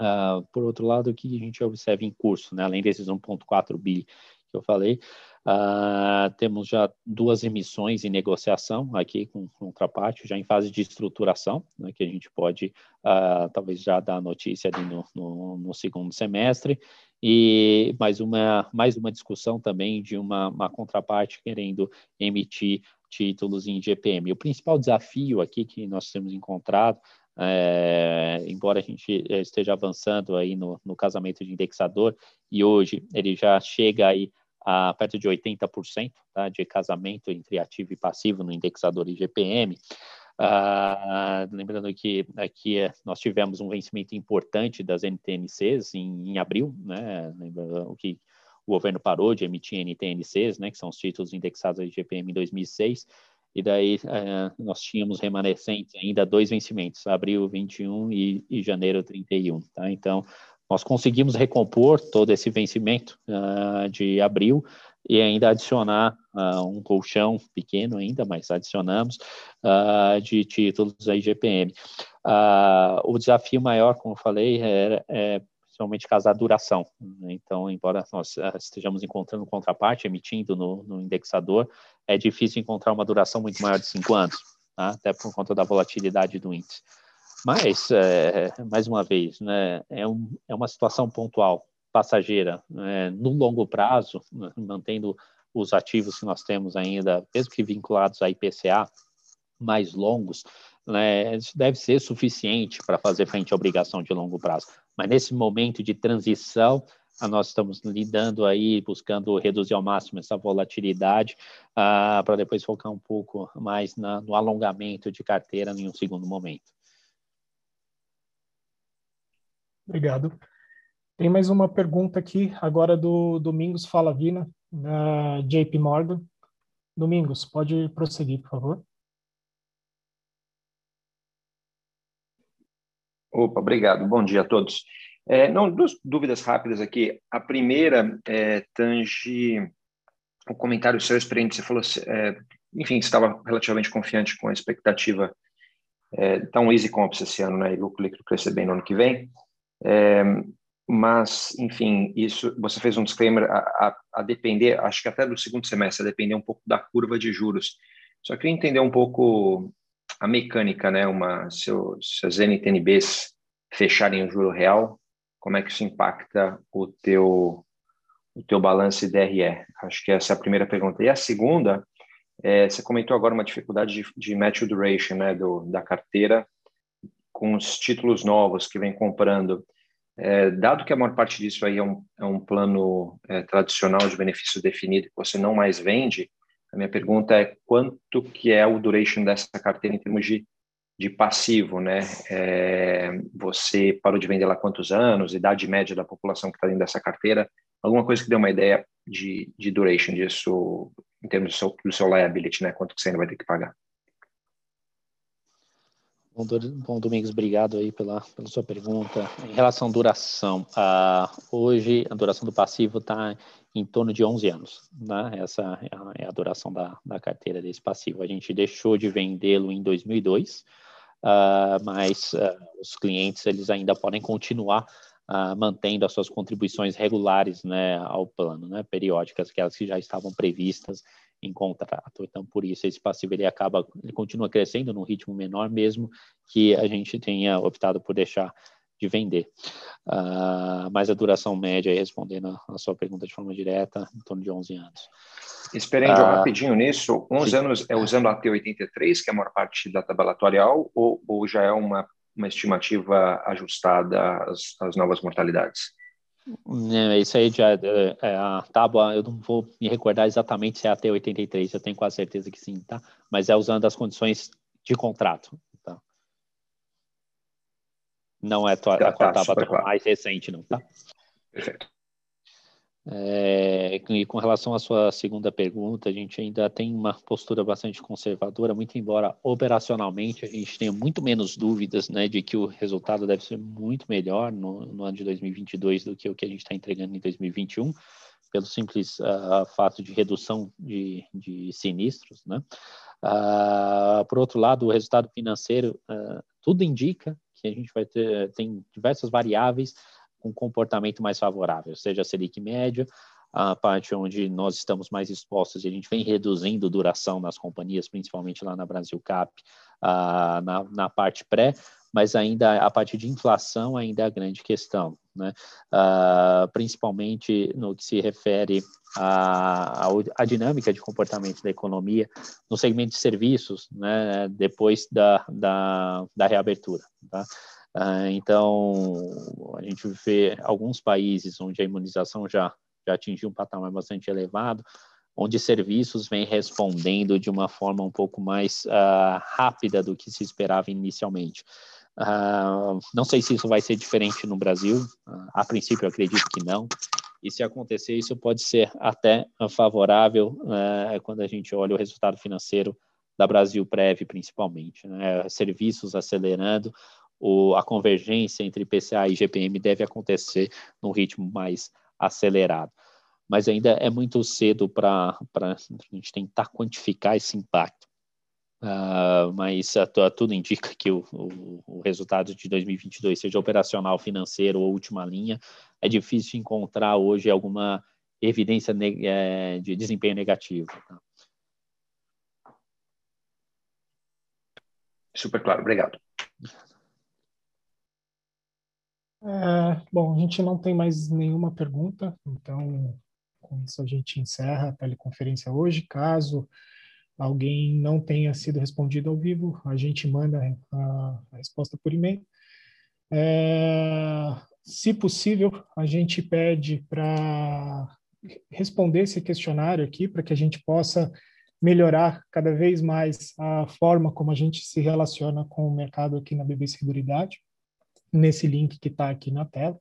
Uh, por outro lado, o que a gente observa em curso, né? além desses 1,4 bi que eu falei, Uh, temos já duas emissões em negociação aqui com contraparte, já em fase de estruturação, né, que a gente pode uh, talvez já dar notícia ali no, no, no, segundo semestre, e mais uma, mais uma discussão também de uma, uma contraparte querendo emitir títulos em GPM. O principal desafio aqui que nós temos encontrado é, embora a gente esteja avançando aí no, no casamento de indexador e hoje ele já chega aí a perto de 80% tá, de casamento entre ativo e passivo no indexador IGPM. Ah, lembrando que aqui nós tivemos um vencimento importante das NTNCs em, em abril, né? o que o governo parou de emitir NTNCs, né? Que são os títulos indexados ao IGPM em 2006. E daí ah, nós tínhamos remanescentes ainda dois vencimentos, abril 21 e, e janeiro 31, tá? Então, nós conseguimos recompor todo esse vencimento uh, de abril e ainda adicionar uh, um colchão pequeno ainda, mas adicionamos uh, de títulos da IGPM. o desafio maior, como eu falei, é, é principalmente casar duração. Então, embora nós estejamos encontrando contraparte, emitindo no, no indexador, é difícil encontrar uma duração muito maior de cinco anos, tá? até por conta da volatilidade do índice. Mas, é, mais uma vez, né, é, um, é uma situação pontual. passageira né, no longo prazo, né, mantendo os ativos que nós temos ainda, mesmo que vinculados a IPCA, mais longos, né, deve ser suficiente para fazer frente à obrigação de longo prazo. Mas nesse momento de transição, nós estamos lidando aí, buscando reduzir ao máximo essa volatilidade, uh, para depois focar um pouco mais na, no alongamento de carteira em um segundo momento. Obrigado. Tem mais uma pergunta aqui, agora do Domingos Falavina, da JP Morgan. Domingos, pode prosseguir, por favor. Opa, obrigado. Bom dia a todos. É, não, duas dúvidas rápidas aqui. A primeira é, tange o comentário seu experiente. Você falou, é, enfim, estava relativamente confiante com a expectativa é, tá um easy comps esse ano, né? E lucro líquido crescer bem no ano que vem. É, mas, enfim, isso você fez um disclaimer a, a, a, depender, acho que até do segundo semestre, a depender um pouco da curva de juros. Só queria entender um pouco a mecânica, né? Uma, se, se as NTNBs fecharem o juro real, como é que isso impacta o teu o teu balanço DRE? Acho que essa é a primeira pergunta. E a segunda, é, você comentou agora uma dificuldade de, de match duration, né, do, da carteira com os títulos novos que vem comprando. É, dado que a maior parte disso aí é um, é um plano é, tradicional de benefício definido que você não mais vende, a minha pergunta é quanto que é o duration dessa carteira em termos de de passivo, né? É, você parou de vender lá quantos anos, idade média da população que está dentro dessa carteira, alguma coisa que dê uma ideia de, de duration disso em termos do seu, do seu liability, né? Quanto que você ainda vai ter que pagar? Bom, bom Domingos, obrigado aí pela, pela sua pergunta. Em relação à duração, uh, hoje a duração do passivo está em torno de 11 anos. Né? Essa é a, é a duração da, da carteira desse passivo. A gente deixou de vendê-lo em 2002, uh, mas uh, os clientes eles ainda podem continuar uh, mantendo as suas contribuições regulares né, ao plano, né, periódicas, aquelas que já estavam previstas em contrato. Então, por isso, esse passivo ele acaba, ele continua crescendo num ritmo menor, mesmo que a gente tenha optado por deixar de vender. Uh, mas a duração média, respondendo a sua pergunta de forma direta, em torno de 11 anos. Esperando ah, rapidinho nisso, 11 sim. anos é usando a T83, que é a maior parte da tabela atuarial, ou, ou já é uma, uma estimativa ajustada às, às novas mortalidades? É, isso aí já é, é, a tábua, eu não vou me recordar exatamente se é a T83, eu tenho quase certeza que sim, tá? Mas é usando as condições de contrato, tá? Não é a, tua, tá, a, tábua claro. mais recente, não, tá? Perfeito. É, e com relação à sua segunda pergunta, a gente ainda tem uma postura bastante conservadora, muito embora operacionalmente a gente tenha muito menos dúvidas né, de que o resultado deve ser muito melhor no, no ano de 2022 do que o que a gente está entregando em 2021, pelo simples uh, fato de redução de, de sinistros. Né? Uh, por outro lado, o resultado financeiro, uh, tudo indica que a gente vai ter tem diversas variáveis com comportamento mais favorável, seja a Selic média, a parte onde nós estamos mais expostos e a gente vem reduzindo duração nas companhias, principalmente lá na Brasil Cap, uh, na, na parte pré, mas ainda a parte de inflação ainda é a grande questão, né? Uh, principalmente no que se refere à, dinâmica de comportamento da economia no segmento de serviços, né? Depois da, da, da reabertura, tá? Uh, então, a gente vê alguns países onde a imunização já, já atingiu um patamar bastante elevado, onde serviços vêm respondendo de uma forma um pouco mais uh, rápida do que se esperava inicialmente. Uh, não sei se isso vai ser diferente no Brasil, a princípio acredito que não, e se acontecer, isso pode ser até favorável quando a gente olha o resultado financeiro da Brasil Prev, principalmente. Né? Serviços acelerando, o, a convergência entre PCA e GPM deve acontecer num ritmo mais acelerado. Mas ainda é muito cedo para a gente tentar quantificar esse impacto. Uh, mas uh, tudo indica que o, o, o, resultado de 2022 seja operacional, financeiro ou última linha. É difícil encontrar hoje alguma evidência é, de desempenho negativo. Tá? Super claro, obrigado. É, bom, a gente não tem mais nenhuma pergunta, então com isso a gente encerra a teleconferência hoje. Caso alguém não tenha sido respondido ao vivo, a gente manda a, a resposta por e-mail. É, se possível, a gente pede para responder esse questionário aqui, para que a gente possa melhorar cada vez mais a forma como a gente se relaciona com o mercado aqui na BB Seguridade nesse link que está aqui na tela.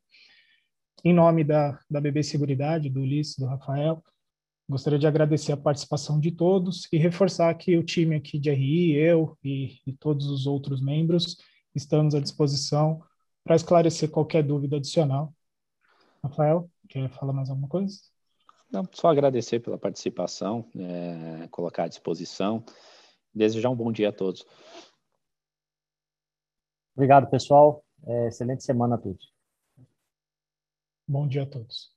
Em nome da, da BB Seguridade, do Ulisses, do Rafael, gostaria de agradecer a participação de todos e reforçar que o time aqui de RI, eu e, e todos os outros membros, estamos à disposição para esclarecer qualquer dúvida adicional. Rafael, quer falar mais alguma coisa? Não, só agradecer pela participação, é, colocar à disposição. Desejar um bom dia a todos. Obrigado, pessoal. É, excelente semana a todos. Bom dia a todos.